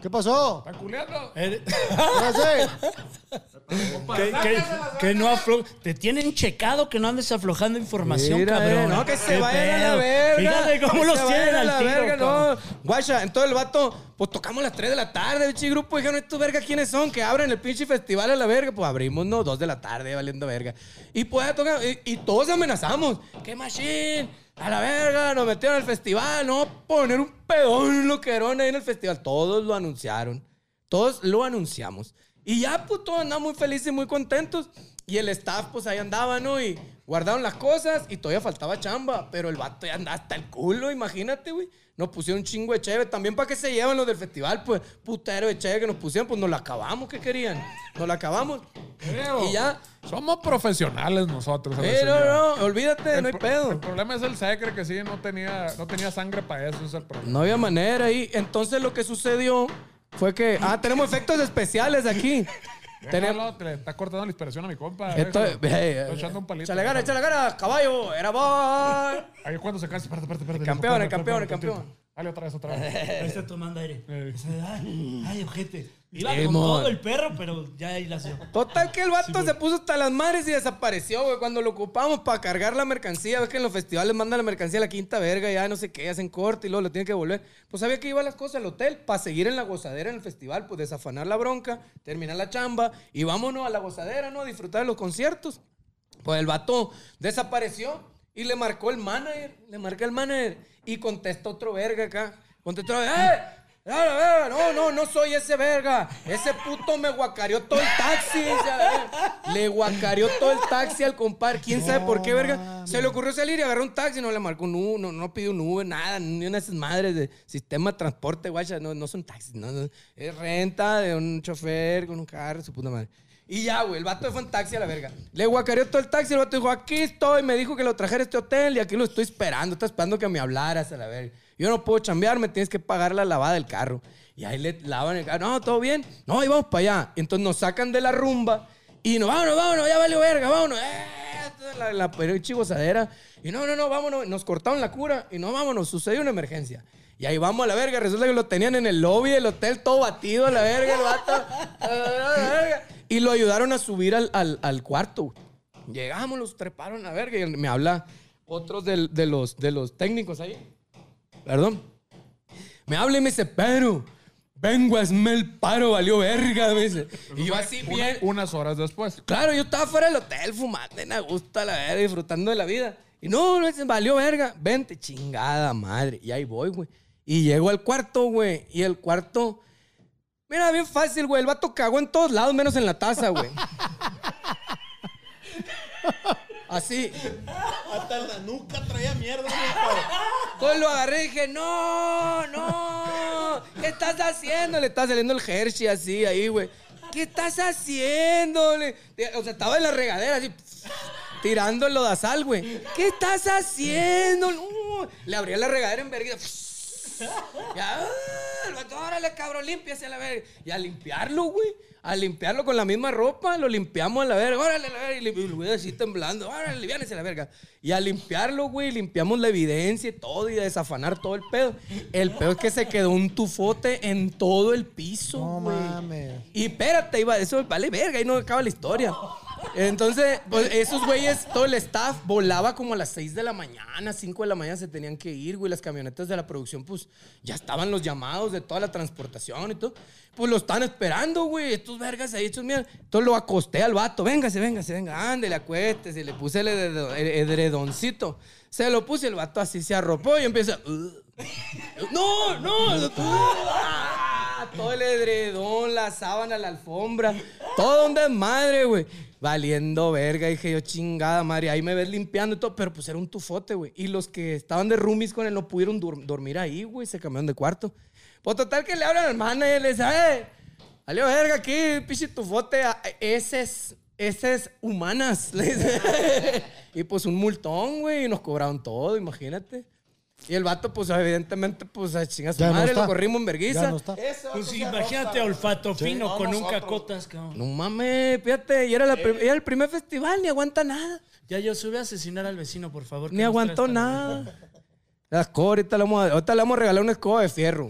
¿Qué pasó? ¿Está culeando? Eh, (laughs) ¿Qué que, que- que no aflo Te tienen checado que no andes aflojando información, Mira, cabrón. eh, no, que se ¿Qué vayan a la verga. Fíjate cómo que los se tienen a al la tiro, verga, cabrón. no. Guacha, entonces el vato, pues tocamos las 3 de la tarde, pinche grupo. Dijeron, ¿estos vergas quiénes son? Que abren el pinche festival a la verga. Pues abrimos, no, 2 de la tarde, valiendo verga. Y pues tocar, y, y todos amenazamos. ¿Qué machine? A la verga, nos metieron al festival, no poner un pedón loquerón ahí en el festival. Todos lo anunciaron. Todos lo anunciamos. Y ya, pues, todos andamos muy felices y muy contentos. Y el staff, pues, ahí andaba, ¿no? Y guardaron las cosas y todavía faltaba chamba. Pero el vato ya andaba hasta el culo, imagínate, güey. Nos pusieron un chingo de cheve. También para que se llevan los del festival, pues, putero de cheve que nos pusieron, pues, nos la acabamos. ¿Qué querían? Nos la acabamos. Creo. Y ya. Somos profesionales nosotros. Pero señora. no, olvídate, El no hay pedo. El problema es el secre que sí no tenía, no tenía sangre para eso, es el problema. No había manera ahí. Entonces lo que sucedió fue que. Ah, tenemos efectos especiales aquí. Tenemos. Déjalo, te le está cortando la inspiración a mi compa. Esto, eh, Estoy echando un palito. Échale gana, échale gana, caballo, era boy. Ahí es cuando se cansa. Espérate, espérate, espérate. campeón, el campeón, el campeón. Dale otra vez, otra vez. Ahí está tomando aire. Eh. Ay, ay, ojete. Iba Sí, con mon. todo el perro, pero ya ahí la hacía. Total que el vato se puso hasta las madres y desapareció, güey. Cuando lo ocupamos para cargar la mercancía, ves que en los festivales mandan la mercancía a la quinta verga, ya no sé qué, hacen corte y luego lo tienen que devolver. Pues sabía que iba las cosas al hotel para seguir en la gozadera en el festival, pues desafanar la bronca, terminar la chamba y vámonos a la gozadera, ¿no? A disfrutar de los conciertos. Pues el vato desapareció y le marcó el manager, le marca el manager y contesta otro verga acá. Contestó, ¡eh! No, no, no soy ese verga. Ese puto me guacareó todo el taxi. Le guacareó todo el taxi al compadre. ¿Quién sabe por qué, verga? Se le ocurrió salir y agarró un taxi. No le marcó un no, no pidió un Uber, nada. Ni una de esas madres de sistema de transporte, guacha. No, no son taxis, no, no. Es renta de un chofer con un carro, su puta madre. Y ya, güey, el vato fue en taxi a la verga. Le guacareó todo el taxi, el vato dijo, aquí estoy, me dijo que lo trajera a este hotel y aquí lo estoy esperando, está esperando que me hablaras a la verga. Yo no puedo chambear, me tienes que pagar la lavada del carro. Y ahí le lavan el carro, no, todo bien, no, y vamos para allá. Entonces nos sacan de la rumba y nos, vámonos, vámonos, ya valió verga, vámonos. Eh, la, la pinche gozadera. Y no, no, no, vámonos, nos cortaron la cura y no, vámonos, sucedió una emergencia. Y ahí vamos a la verga. Resulta que lo tenían en el lobby del hotel todo batido a la verga, el vato. (laughs) A la verga. Y lo ayudaron a subir al, al- al cuarto. Llegamos, los treparon a verga. Y me habla otros del- de, los, de los técnicos ahí. Perdón. Me habla y me dice, pero vengo a hacerme el paro, valió verga. Me dice. Y yo así Una- bien. unas horas después. Claro, yo estaba fuera del hotel fumando en a gusto a la verga, disfrutando de la vida. Y no, no, valió verga. Vente, chingada madre. Y ahí voy, güey. Y llego al cuarto, güey. Y el cuarto. Mira, bien fácil, güey. El vato cagó en todos lados, menos en la taza, güey. Así. Hasta en la nuca traía mierda. Entonces lo agarré y dije, no, no, ¿qué estás haciendo? Le está saliendo el Hershey así ahí, güey. ¿Qué estás haciendo? Le- O sea, estaba en la regadera así, tirando el lodazal, güey. ¿Qué estás haciendo? No. Le abría la regadera en vergüenza. Ya, el vato, órale, cabrón, límpiase a la verga. Y a limpiarlo, güey. A limpiarlo con la misma ropa, lo limpiamos a la verga. Órale, a la verga. Y el güey así temblando. Órale, liviánese a la verga. Y a limpiarlo, güey, limpiamos la evidencia y todo y a desafanar todo el pedo. El pedo es que se quedó un tufote en todo el piso, No güey. mames. Y espérate, iba, eso vale verga, ahí no acaba la historia. Entonces, pues esos güeyes, todo el staff volaba como a las 6 de la mañana, 5 de la mañana se tenían que ir, güey. Las camionetas de la producción, pues ya estaban los llamados de toda la transportación y todo. Pues lo están esperando, güey. Estos vergas ahí, estos mierda. Entonces lo acosté al vato. Véngase, véngase, venga, ándele, acuéstese. Le puse el, edredo- el edredoncito. Se lo puse, el vato así se arropó y empieza. No, no. Ah, todo el edredón, la sábana, la alfombra, todo un desmadre, güey. Valiendo verga, dije yo, chingada madre. Ahí me ves limpiando y todo, pero pues era un tufote, güey. Y los que estaban de roomies con él no pudieron dormir ahí, güey. Se cambiaron de cuarto. Pues total que le hablan al manager y le dicen, ¡eh! Valió verga aquí, pinche tufote. Ese es, ese es humanas. (laughs) (laughs) y pues un multón, güey. Y nos cobraron todo, imagínate. Y el vato, pues evidentemente, pues a chingar su Ya no madre, está. lo corrimos en verguiza. No. Pues imagínate olfato fino con un cacotas, cabrón. No mames, fíjate, y era, la prim- era el primer festival, ni aguanta nada. Ya yo sube a asesinar al vecino, por favor. Ni aguantó nada. La escoba, ahorita le, vamos a, ahorita le vamos a regalar una escoba de fierro.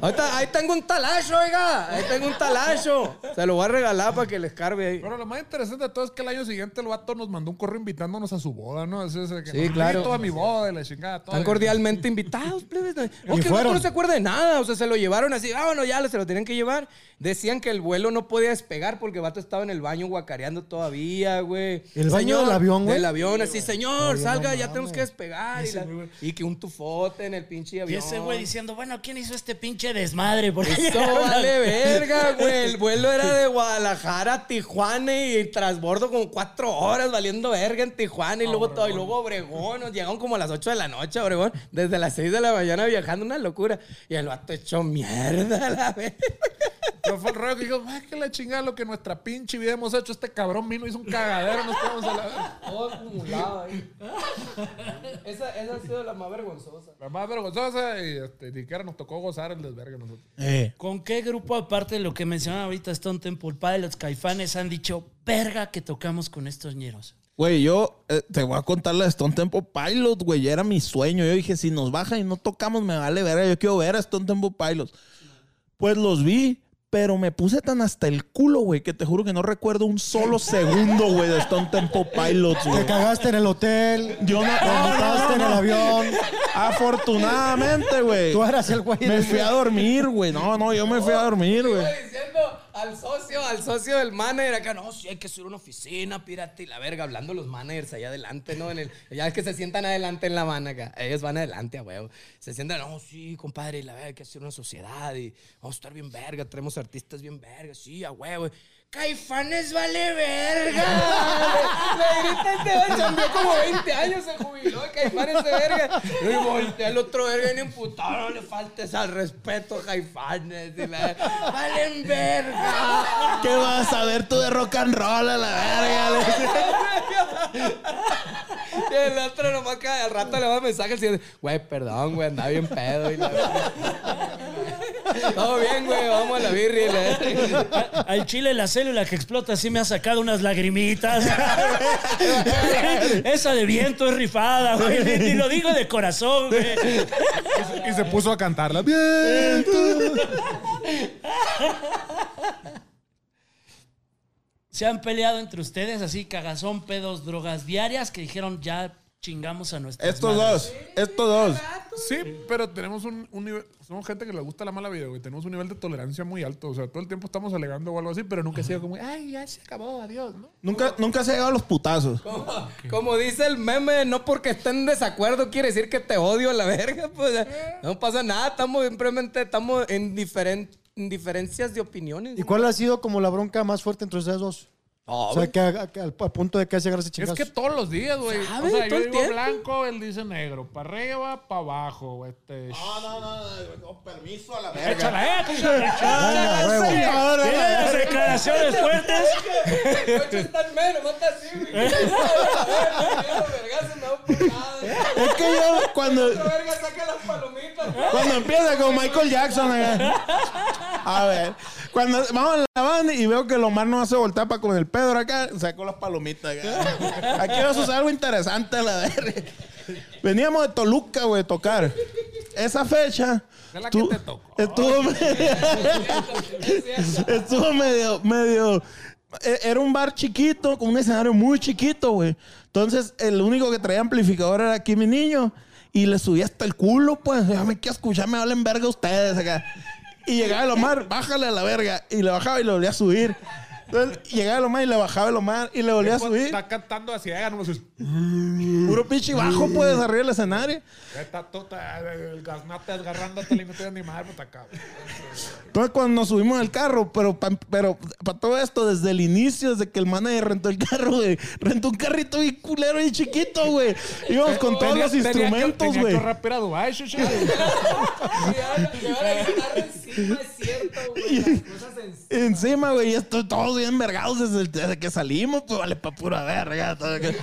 Ahorita- ahí tengo un talacho, oiga. Ahí tengo un talacho. Se lo voy a regalar para que les cargue ahí. Pero lo más interesante de todo es que el año siguiente el vato nos mandó un correo invitándonos a su boda, ¿no? Es que Sí, nos claro. invito a mi boda y la chingada. todo. Están cordialmente (laughs) invitados, plebes. O Y que el vato fueron. no se acuerda de nada. O sea, se lo llevaron así. Ah, bueno, ya se lo tenían que llevar. Decían que el vuelo no podía despegar porque el vato estaba en el baño guacareando todavía, güey. ¿El baño del avión, güey? Del avión, así, señor, salga, no ya mames. tenemos que despegar. Y, la- y que un tufote en el pinche Y avión. ese güey diciendo, bueno, ¿quién hizo este pinche desmadre? Porque Esto vale verga, (laughs) güey. El vuelo era de Guadalajara a Tijuana y transbordo como cuatro horas valiendo verga en Tijuana y luego todo, y luego Obregón. Nos llegaron como a las 8 de la noche a Obregón, desde las 6 de la mañana viajando, una locura. Y el vato hecho mierda, la (laughs) verga. Pero fue el rollo que dijo, ay, que la chingada lo que nuestra pinche vida hemos hecho. Este cabrón vino, hizo un cagadero, nos quedamos a la... Todo acumulado ahí. Esa, esa ha sido la más vergonzosa. La más vergonzosa y este, ni siquiera nos tocó gozar el desvergue nosotros. Eh. ¿Con qué grupo, aparte de lo que mencionaba ahorita Stone Temple Pilots, Caifanes, han dicho, verga que tocamos con estos ñeros? Güey, yo eh, te voy a contar la de Stone Temple Pilots, güey. ya Era mi sueño. Yo dije, si nos bajan y no tocamos, me vale verga. Yo quiero ver a Stone Temple Pilots. Pues los vi, pero me puse tan hasta el culo, güey, que te juro que no recuerdo un solo segundo, güey, de Stone Temple Pilots, Te güey. cagaste en el hotel. Yo no, Te vomitaste en el avión. Afortunadamente, güey. Tú eras el güey. Me fui a dormir, güey. No, no, yo me fui a dormir, güey. Al socio, al socio del manager acá, no, sí hay que subir una oficina, pirate y la verga, hablando los managers allá adelante, ¿no? En el, ya es que se sientan adelante en la mano acá. Ellos van adelante, a huevo. Se sientan, no, sí, compadre, la verga, hay que hacer una sociedad y vamos a estar bien verga, tenemos artistas bien verga, sí, a huevo. Caifanes vale verga. (laughs) Le grita este güey, cambió como 20 años, se jubiló de Caifanes de verga. Y yo volteé al otro verga bien imputado, no le faltes al respeto, Caifanes. Y la, valen verga. ¿Qué vas a ver tú de rock and roll a la verga? (laughs) Y el otro nomás que al rato le va a mensaje siguiente, güey, perdón, güey, andaba bien pedo. Y la... Todo bien, güey, vamos a la birria. A- Al chile la célula que explota sí me ha sacado unas lagrimitas. (laughs) Esa de viento es rifada, güey. Y lo digo de corazón, güey. Y se puso a cantarla. Bien. Se han peleado entre ustedes así, cagazón, pedos, drogas diarias, que dijeron ya chingamos a nuestras Estos madres. dos, estos dos. Sí, pero tenemos un, un nivel. Somos gente que le gusta la mala vida, güey. Tenemos un nivel de tolerancia muy alto. O sea, todo el tiempo estamos alegando o algo así, pero nunca ha sido como, ay, ya se acabó, adiós, ¿no? Nunca, nunca se ha llegado a los putazos. Como, como dice el meme, no porque estén en desacuerdo quiere decir que te odio a la verga. (laughs) Pues, no pasa nada, estamos simplemente estamos en, diferen- en diferencias de opiniones. ¿Y cuál ha sido como la bronca más fuerte entre ustedes dos? No, o sea, que a- que al, al punto de que se agarrarse Es chingazos. que todos los días, güey. O sea, yo digo tiempo. blanco, él dice negro. Para arriba, para abajo. Este, No, no, no, no, permiso a la Échala, échala, huevo. échala. Tiene las declaraciones fuertes. Está en menos, así, güey. Verga. Es que yo cuando, La verga saca las palomitas. Cuando empieza con Michael Jackson. acá. A ver, cuando vamos en la banda y veo que Lomar no hace voltar para con el Pedro acá, saco las palomitas. acá. Aquí va a suceder algo interesante, la verga. Veníamos de Toluca, güey, a tocar. Esa fecha. Es la que tu- te tocó. Estuvo (laughs) medio. estuvo medio. medio e- era un bar chiquito, con un escenario muy chiquito, güey. Entonces, el único que traía amplificador era aquí mi niño. Y le subí hasta el culo, pues. Ya me quiero escuchar, me valen verga ustedes acá. Y llegaba el Omar, bájale a la verga. Y le bajaba y le volvía a subir. Entonces, llegaba el Omar y le bajaba el Omar y le volvía a subir. Está cantando así, hagan unos. (laughs) Puro pinche bajo, pues, arriba del escenario. Está todo, está el gaznate agarrándote y no ni madre, puta cabrón. Entonces cuando nos subimos al carro, pero para pero pa todo esto, desde el inicio, desde que el manager rentó el carro, güey, rentó un carrito bien culero y chiquito, güey. Íbamos con todos Tenía- los tenía que- instrumentos, tenía güey. que a Dubái, encima es cierto, güey. (laughs) Las cosas encima. Encima, güey, ya estoy todos bien vergados desde, que salimos, pues vale pa' pura verga. que-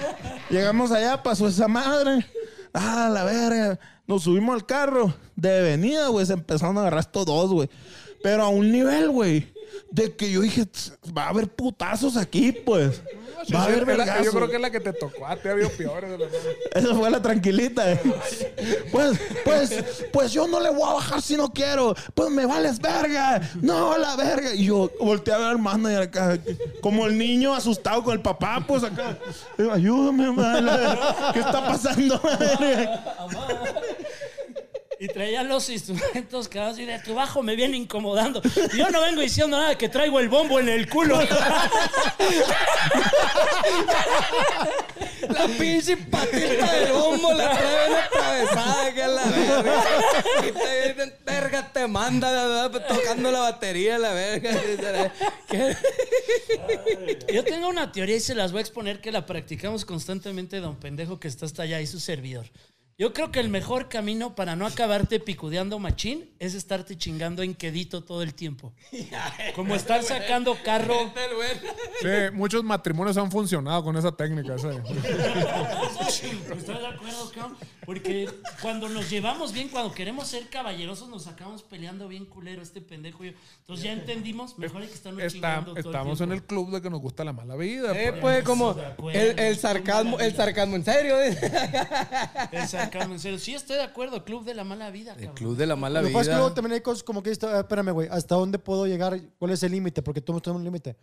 (laughs) Llegamos allá, pasó esa madre. Ah, la verga. Nos subimos al carro de venida, güey. Se empezaron a agarrar estos dos, güey. Pero a un nivel, güey. De que yo dije, "Tss, va a haber putazos aquí, pues. Va a haber vergazos. Yo creo que es la que te tocó. A ti había peores. Esa fue la tranquilita. Pues, pues, pues yo no le voy a bajar si no quiero. Pues me vales verga. No, la verga. Y yo volteé a ver al manager acá, como el niño asustado con el papá, pues acá. Ayúdame, man. ¿Qué está pasando? Y traía los instrumentos que así de tu bajo me viene incomodando. Y yo no vengo diciendo nada que traigo el bombo en el culo. (laughs) La pinche patita del bombo la trae bien atravesada que la verga. Y te, verga te manda ¿verdad? tocando la batería la verga. ¿Qué? Yo tengo una teoría y se las voy a exponer que la practicamos constantemente, don pendejo que está hasta allá y su servidor. Yo creo que el mejor camino para no acabarte picudeando machín es estarte chingando en quedito todo el tiempo. Como (laughs) estar sacando carro. Sí, muchos matrimonios han funcionado con esa técnica. ¿sí? (laughs) ¿Estás de acuerdo, cabrón? Porque cuando nos llevamos bien, cuando queremos ser caballerosos, nos acabamos peleando bien culero este pendejo y yo. Entonces ya entendimos, mejor hay que estarnos Está- chingando todo estamos el en el club de que nos gusta la mala vida. Eh, pues. pues como acuerdo. el, el sarcasmo, el sarcasmo en serio. ¿eh? (laughs) El sarcasmo, en serio. Sí, estoy de acuerdo, club de la mala vida, El cabrón. club de la mala Lo que pasa es que vida. luego también hay cosas como que, esto, espérame, güey, ¿hasta dónde puedo llegar? ¿Cuál es el límite? Porque todos tenemos un límite.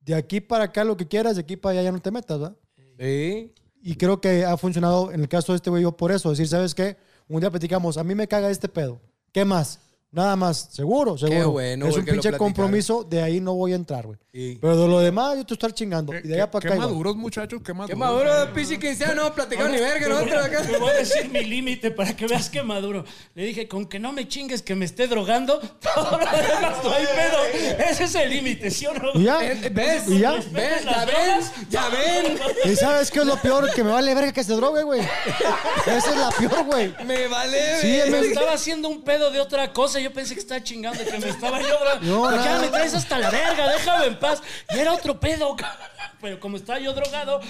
De aquí para acá lo que quieras, de aquí para allá ya no te metas, ¿verdad? Sí. Y creo que ha funcionado en el caso de este güey, yo por eso, decir, ¿sabes qué? Un día platicamos, a mí me caga este pedo. ¿Qué más? Nada más, seguro, seguro. bueno, es un pinche platicaron. compromiso, de ahí no voy a entrar, güey. Sí. Pero de lo demás, yo te estoy chingando. Qué, Y de allá qué- para qué acá. igual. maduros, muchachos. Qué maduros. Qué maduro, pinche quinceañero, no platicado ni verga, nosotros acá. Te voy a decir mi límite para que veas que maduro. Le dije, con que no me chingues que me esté drogando, (laughs) todo lo demás no hay pedo. Ese es el límite, ¿sí o no? Y ya. Eh, ¿Ves? ¿Y ya? ¿Ves? ¿Ya ven? ¿Ya ven? ¿Y sabes qué es lo peor? Que me vale verga que se drogue, güey. (laughs) Esa es la peor, güey. Me vale. Sí, verga. Me estaba haciendo un pedo de otra cosa. Yo pensé que estaba chingando, que me estaba yo drogando. No, ya me traes hasta la verga, déjame en paz. Y era otro pedo. (laughs) Pero como estaba yo drogado,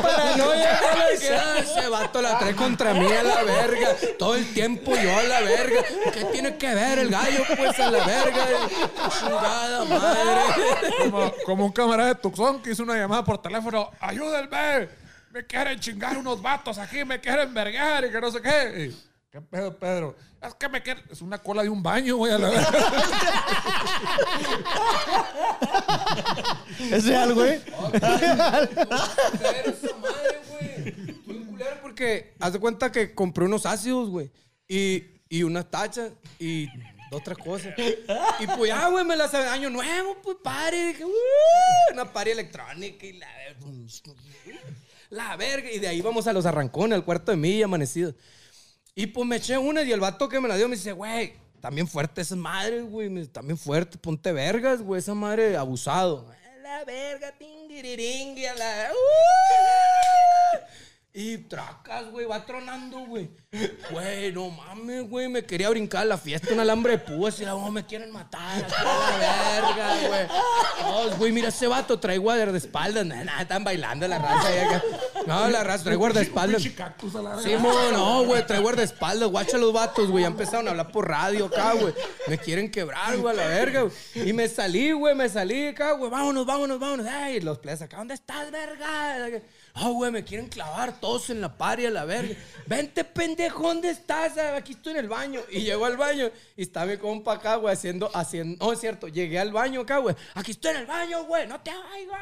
Paranoia, (laughs) ah, ese vato la trae contra mí a la verga. Todo el tiempo yo a la verga. ¿Qué tiene que ver el gallo, pues, a la verga? Chingada madre. Como, como un camarada de Tucson que hizo una llamada por teléfono. ¡Ayúdenme! Me quieren chingar unos vatos aquí, me quieren vergar y que no sé qué. ¿Qué pedo, Pedro? Es que me quieren... Es una cola de un baño, güey, a la verga. (laughs) ¿Es real, güey? Pero esa madre, güey. Estoy un culero porque haz de cuenta que compré unos ácidos, güey. Y, y unas tachas y otras cosas. Y pues ya, güey, me las año nuevo, pues pare. Dije, "Uh", una pari electrónica y la la verga. Y de ahí vamos a los arrancones, al cuarto de milla, amanecido. Y pues me eché una y el vato que me la dio me dice, güey, también fuerte esa madre, güey. También fuerte, ponte vergas, güey, esa madre abusado. La verga, tingiriringui, a la. ¡Uh! Y tracas, güey, va tronando, güey. Güey, no mames, güey. Me quería brincar a la fiesta, un alambre de púas y la oh, me quieren matar. aquí a la verga, güey. No, güey, mira ese vato, trae guardaespaldas. Nada, nada, están bailando la raza ahí acá. No, la raza, trae guardaespaldas. Sí, mo, no, güey, trae guardaespaldas, guacha los vatos, güey. Ya empezaron a hablar por radio acá, güey. Me quieren quebrar, güey, a la verga, güey. Y me salí, güey, me salí acá, güey. Vámonos, vámonos, vámonos. Ay, los plebes acá, ¿dónde estás, verga? Ah, güey, me quieren clavar todos en la paria, la verga. Vente, pendejo, ¿dónde estás? Ah, Aquí estoy en el baño. Y llego al baño y está mi compa acá, güey, haciendo, haciendo. No, es cierto, llegué al baño acá, güey. Aquí estoy en el baño, güey, no te oigo.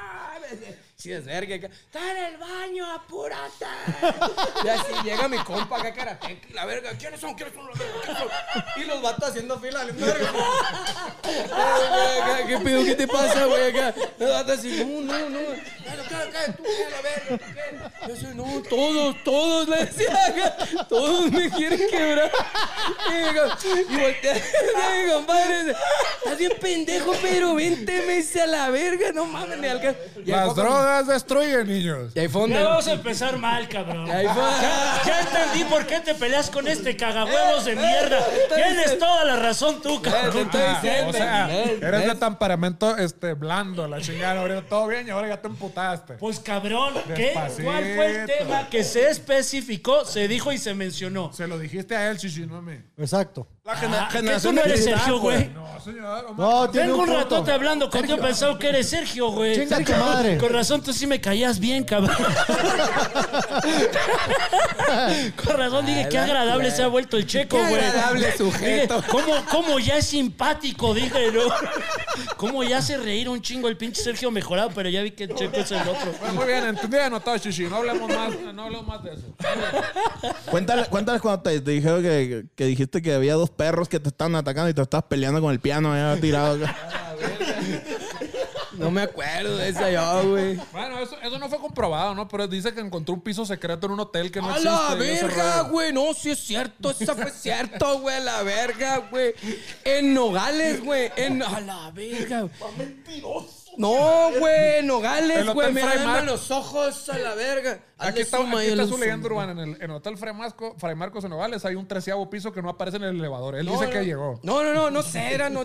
Sí, es verga acá. Está en el baño, apúrate. (laughs) Y así llega mi compa acá, karateca, y la verga. ¿Quiénes son? ¿Quiénes son? ¿Quiénes son? Y los vatos haciendo fila, la verga. (laughs) Acá, ¿Qué pedo? ¿Qué te pasa, güey? Acá. Los vatos así, no, no, no. Ay, acá, acá, tú, la verga, tú, qué. Yo así, no, todos, todos, le decía acá. Todos me quieren quebrar. Y, y voltea, (laughs) y, compadre, dice, estás bien pendejo, pero vente, me dice a la verga. No mames, ni alcanza. Drogas destruyen, niños. Y ahí fue donde- Ya vamos a empezar mal, cabrón. y ahí fue- Ya, ya entendí por qué te peleas con este cagahuevos de mierda. Tienes toda la razón tú, Te cabrón. estoy Ah, diciendo. o sea, ¿Ves? eres de ¿Ves? temperamento este, blando, la chingada. Ahorita todo bien y ahora ya te emputaste. Pues cabrón, ¿qué? Despacito. ¿cuál fue el tema que se especificó, se dijo y se mencionó? Se lo dijiste a él, chichi, no a mí. Exacto. La gener- Ah, que tú generación no eres Sergio, güey. No, señor. No, tiene Tengo un punto. ratote hablando contigo pensado que eres Sergio, güey. Chinga tu madre. Con razón, tú sí me caías bien, cabrón. (laughs) Con razón dije, qué agradable se ha vuelto el checo, Qué güey. agradable sujeto. Dije, ¿cómo, ¿Cómo ya es simpático? Dije, ¿no? ¿Cómo ya hace reír un chingo el pinche Sergio mejorado? Pero ya vi que el checo es el otro. Muy bien, entendí anotado, Chichi. No hablemos más, no hablemos más de eso. (laughs) Cuéntale, cuéntales cuando te, te dijeron que, que dijiste que había dos perros que te estaban atacando y te estabas peleando con el piano allá tirado. acá. No me acuerdo de esa yo, güey. Bueno, eso, eso no fue comprobado, ¿no? Pero dice que encontró un piso secreto en un hotel que no A existe. la verga, güey. No, sí es cierto. Eso fue cierto, güey. A la verga, güey. En Nogales, güey. En... A la verga. No, güey. Nogales, güey. Me Mar- los ojos a la verga. Aquí está, aquí está su leyenda urbana. En el, en el Hotel Fray, Fray Marcos en Nogales hay un treceavo piso que no aparece en el elevador. Él No, dice no, que llegó. No, no, no, no sé, era, no,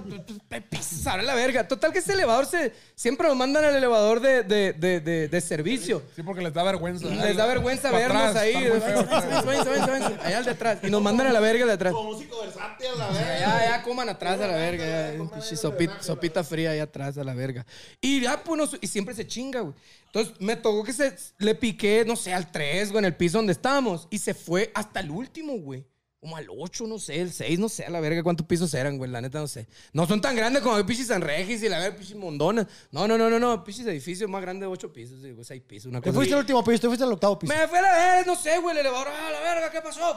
ahora la verga. Total que ese elevador se, siempre lo mandan al elevador de, de, de, de, de servicio. Sí, porque les da vergüenza. Les da vergüenza vernos atrás, ahí. (laughs) Allá al de atrás. Y nos mandan a la verga de atrás. músico versátil a la Ya, ya coman atrás a la verga. Sopita, sopita fría ahí atrás a la verga. Y ya, pues, nos- y siempre se chinga, güey. Entonces me tocó que se le piqué, no sé, al 3, güey, en el piso donde estábamos. Y se fue hasta el último, güey. Como al 8, no sé, el 6, no sé, a la verga cuántos pisos eran, güey, la neta no sé. No son tan grandes como el pichis San Regis y la verga, pichis Mondonas. No, no, no, no, no, pichis edificios más grandes de 8 pisos, digo, 6 pisos, una Te cosa fuiste así. al último piso, te fuiste al octavo piso. Me fue a la verga, no sé, güey, el elevador, a la verga, ¿qué pasó?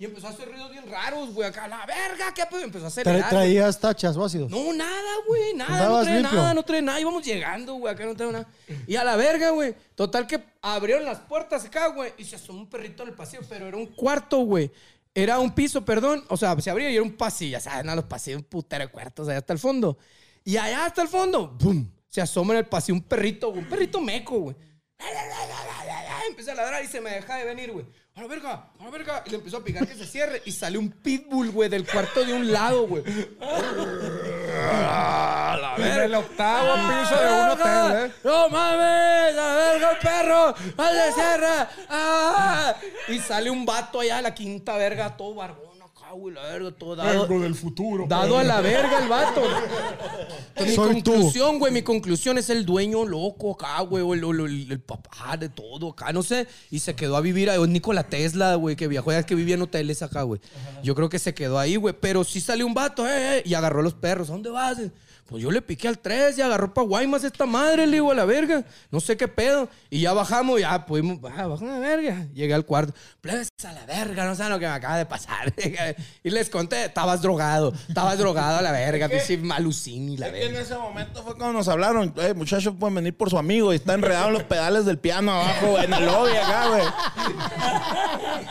Y empezó a hacer ruidos bien raros, güey, acá, a la verga, ¿qué pedo? Empezó a Tra- acelerar. güey. traías tachas o ácidos. No, nada, güey, nada, no trae limpio. nada, no trae nada. Íbamos llegando, güey, acá no trae nada. Y a la verga, güey. Total que abrieron las puertas acá, güey, y se asomó un perrito en el pasillo, pero era un cuarto, güey. Era un piso, perdón. O sea, se abría y era un pasillo, ya sabes, no, los pasillos, un putero de cuartos allá hasta el fondo. Y allá hasta el fondo, ¡pum! Se asoma en el pasillo un perrito, güey, un perrito meco, güey. (laughs) Empieza a ladrar y se me deja de venir, güey. A la verga, a la verga. Y le empezó a picar que se cierre. Y salió un pitbull, güey, del cuarto de un lado, güey. A la En el octavo piso de un hotel, ¿eh? ¡No mames! ¡A la verga, el perro! ¡Al cierra! ¡Ah! Y sale un vato allá a la quinta verga, todo barbón güey, la verga, todo dado. Vengo del futuro. Dado a la verga el vato. Entonces, mi tú. conclusión, güey, mi conclusión es el dueño loco acá, güey, o el, el- el papá de todo acá, no sé. Y se quedó a vivir ahí. Nikola Tesla, güey, que viajó, ya que vivía en hoteles acá, güey. Yo creo que se quedó ahí, güey. Pero sí salió un vato, eh, eh, y agarró a los perros. ¿A dónde vas? Pues yo le piqué al 3 y agarró pa' Guaymas esta madre, le digo, a la verga. No sé qué pedo. Y ya bajamos, ya pudimos, ah, bajamos a la verga. Llegué al cuarto. Plebes a la verga, no saben lo que me acaba de pasar. (laughs) y les conté, estabas drogado, estabas drogado a la verga, pinche malucini, la que en verga. ese momento fue cuando nos hablaron. Eh, muchachos pueden venir por su amigo y está enredado en los pedales del piano abajo, en el lobby acá, güey.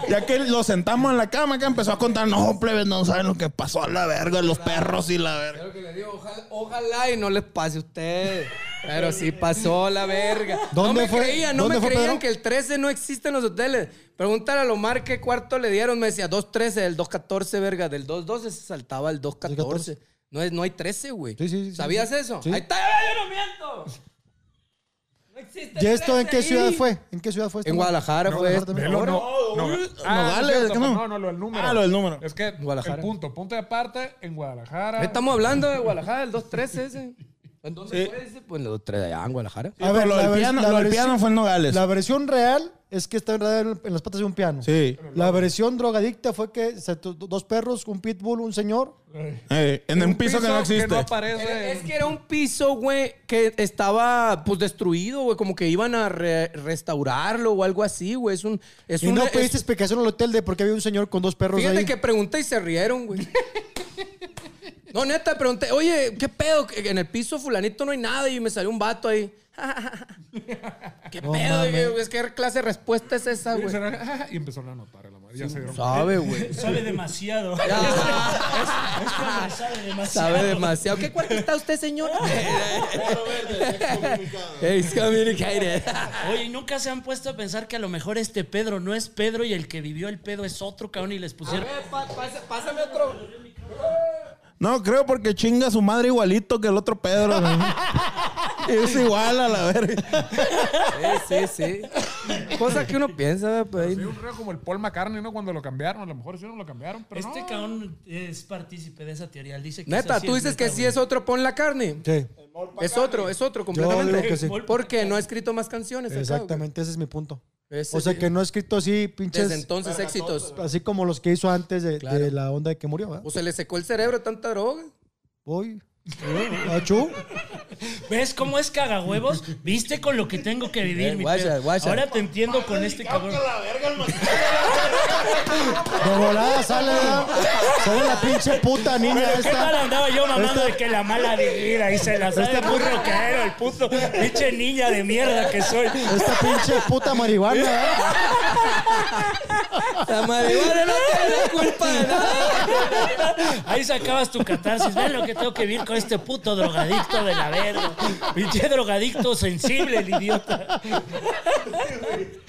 Ya que lo sentamos en la cama, acá empezó a contar, no, plebes, no saben lo que pasó a la verga, los perros y la verga. Lo que le digo, ojalá, ojalá y no les pase a ustedes. Pero sí pasó la verga. ¿Dónde no me fue? creían, no ¿Dónde me creían Pedro? que el 13 no existe en los hoteles. Pregúntale a Lomar qué cuarto le dieron. Me decía 213, el 214, verga. Del 212 se saltaba el 214. No, es, no hay 13, güey. Sí, sí, sí, ¿Sabías eso? Ahí está, yo no miento. No existe. ¿Y esto en 13 qué ciudad fue? ¿En qué ciudad fue esto? En Guadalajara fue esto. Velo, no. no. Ah, Nogales, es cierto, ¿qué no? no, no, lo del número. Ah, lo del número. Es que Guadalajara. el punto, punto de aparte en Guadalajara. Estamos hablando de Guadalajara, el 213 ese. ¿En dónde fue ese? Pues en el 213 allá en Guadalajara. Sí, pero lo del vers- piano- la lo del versión- piano fue en Nogales. La versión real es que está en las patas de un piano. Sí. La versión drogadicta fue que se- dos perros, un pitbull, un señor. Eh, en un piso que no existe. aparece. Era- Es que era un piso, güey, que estaba pues destruido, güey, como que iban a re- restaurarlo o algo así, güey. Es un es Y un no es- pediste explicación al hotel de por qué había un señor con dos perros Fíjate ahí. que pregunté y se rieron, güey. (laughs) No, neta, pregunté, oye, ¿qué pedo? Que En el piso fulanito no hay nada y me salió un vato ahí. (laughs) ¿Qué No pedo? mames. güey? Es que clase de respuesta es esa, güey. (laughs) Y empezaron a notar a la madre. Ya se dieron Sabe, güey. (laughs) Sabe demasiado. Ya. Es cuando sabe demasiado. Sabe demasiado. ¿Qué cuarto está usted, señor? Excommunicated. Oye, ¿y nunca se han puesto a pensar que a lo mejor este Pedro no es Pedro y el que vivió el pedo es otro cabrón y les pusieron. Pásame otro. No, creo porque chinga a su madre igualito que el otro Pedro. (laughs) es igual a la verga. Sí, sí, sí. Cosa que uno piensa, pues. Sí, un río como el Paul McCartney, ¿no? Cuando lo cambiaron, a lo mejor sí no lo cambiaron, pero Este no. cabrón es partícipe de esa teoría. Él dice que Neta, tú dices que sí es otro pon la carne. Sí, Es otro, es otro completamente. digo que sí. Porque no ha escrito más canciones. acá, exactamente, ese es mi punto. Ese O sea que no ha escrito así pinches, Desde entonces éxitos. así como los que hizo antes de, Claro. de la onda de que murió, ¿verdad? O se le secó el cerebro de tanta droga. Voy. Achú. ¿Ves cómo es cagahuevos? ¿Viste con lo que tengo que vivir, Eh, mi guacha, pedo? guacha. Ahora te entiendo con este cabrón. De volada sale, ¿verdad? Sale la pinche puta niña Pero qué mal esta. andaba yo mamando Esta- de que la mala vivida y se la sabe Esta- muy rockero, el puto pinche niña de mierda que soy. Esta pinche puta marihuana, ¿verdad? La marihuana no tiene culpa de nada. Ahí sacabas tu catarsis. Ven lo que tengo que vivir con este puto drogadicto de la verga. Pinche drogadicto sensible, el idiota.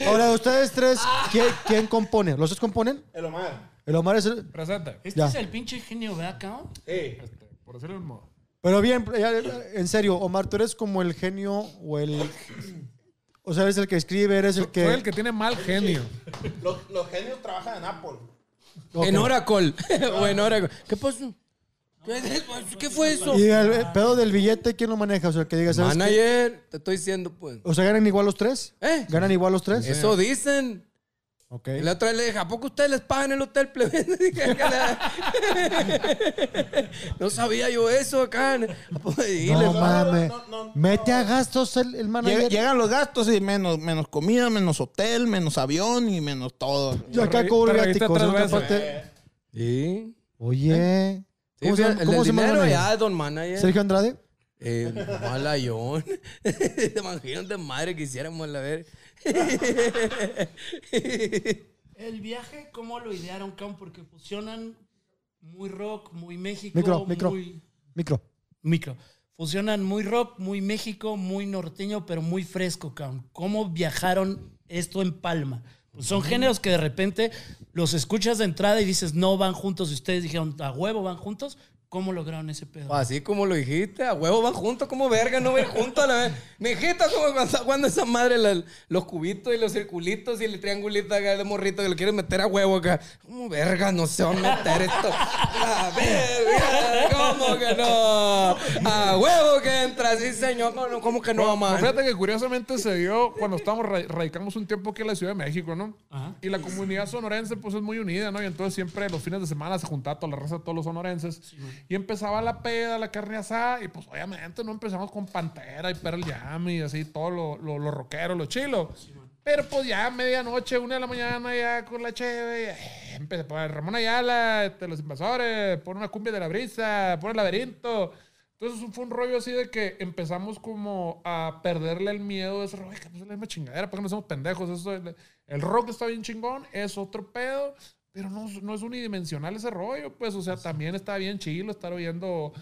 Ahora, ustedes tres, ¿quién, quién compone? ¿Los tres componen? El Omar. El Omar es el... Presente. Este Ya. es el pinche genio, ¿verdad, cabrón? Este, por decirlo de un modo. Pero bien, en serio, Omar, tú eres como el genio o el... O sea, eres el que escribe, eres el que... Soy el que tiene mal genio. (laughs) Los, los genios trabajan en Apple. En Oracle. (laughs) o en Oracle. ¿Qué pasó? ¿Qué, qué fue eso? Y el, el pedo del billete, ¿quién lo maneja? O sea, que diga, ¿sabes qué? Manager, te estoy diciendo, pues. O sea, ¿ganan igual los tres? ¿Eh? ¿Ganan igual los tres? Eso dicen. Ok. Y la otra vez le dije, ¿a poco ustedes les pagan el hotel plebe? (laughs) (laughs) No sabía yo eso acá. ¿A poco- y No mames. no, no, Mete a gastos el, el manager. Lleg- Llegan los gastos y menos, menos comida, menos hotel, menos avión y menos todo. Yo acá cobro ¿no? Sí. Oye. Sí, ¿Cómo se llama, el cómo del se llama el dinero manager? ya, don manager. ¿Sergio Andrade? Eh, malayón. (laughs) Te imaginas de madre que hiciéramos la ver. (laughs) El viaje, ¿cómo lo idearon, cabrón? Porque fusionan muy rock, muy México. Micro, micro. Muy... Micro. Micro. Fusionan muy rock, muy México, muy norteño, pero muy fresco, cabrón. ¿Cómo viajaron esto en Palma? Pues son géneros que de repente los escuchas de entrada y dices, no van juntos. Y ustedes dijeron, a huevo van juntos. ¿Cómo lograron ese pedo? Así como lo dijiste, a huevo van juntos como verga, no ven juntos a la vez. (laughs) Mijito, como cuando está jugando esa madre la- los cubitos y los circulitos y el triangulito acá de morrito que le quieren meter a huevo acá. ¿Cómo verga no se va a meter esto? (laughs) La verga, ¿cómo que no? A huevo que entra, sí señor, ¿cómo, cómo que no, Pues man? Fíjate que curiosamente se dio cuando estábamos ra- radicamos un tiempo aquí en la Ciudad de México, ¿no? Ajá. Y la comunidad sonorense pues es muy unida, ¿no? Y entonces siempre los fines de semana se juntaba toda la raza de todos los sonorenses. Y empezaba la peda, la carne asada y pues obviamente no empezamos con Pantera y Pearl Jam y así todo lo, lo, lo rockero, lo chilo. Pero pues ya a medianoche, una de la mañana ya con la cheve, eh, empecé pues, Ramón Ayala, este, los invasores, pone una cumbia de la brisa, pone el laberinto. Entonces fue un rollo así de que empezamos como a perderle el miedo de ese rollo. "Ay, que pues es la misma chingadera, ¿para qué nos hacemos pendejos? Eso, el rock está bien chingón, es otro pedo, pero no, no es unidimensional ese rollo, pues, o sea, también está bien chilo estar oyendo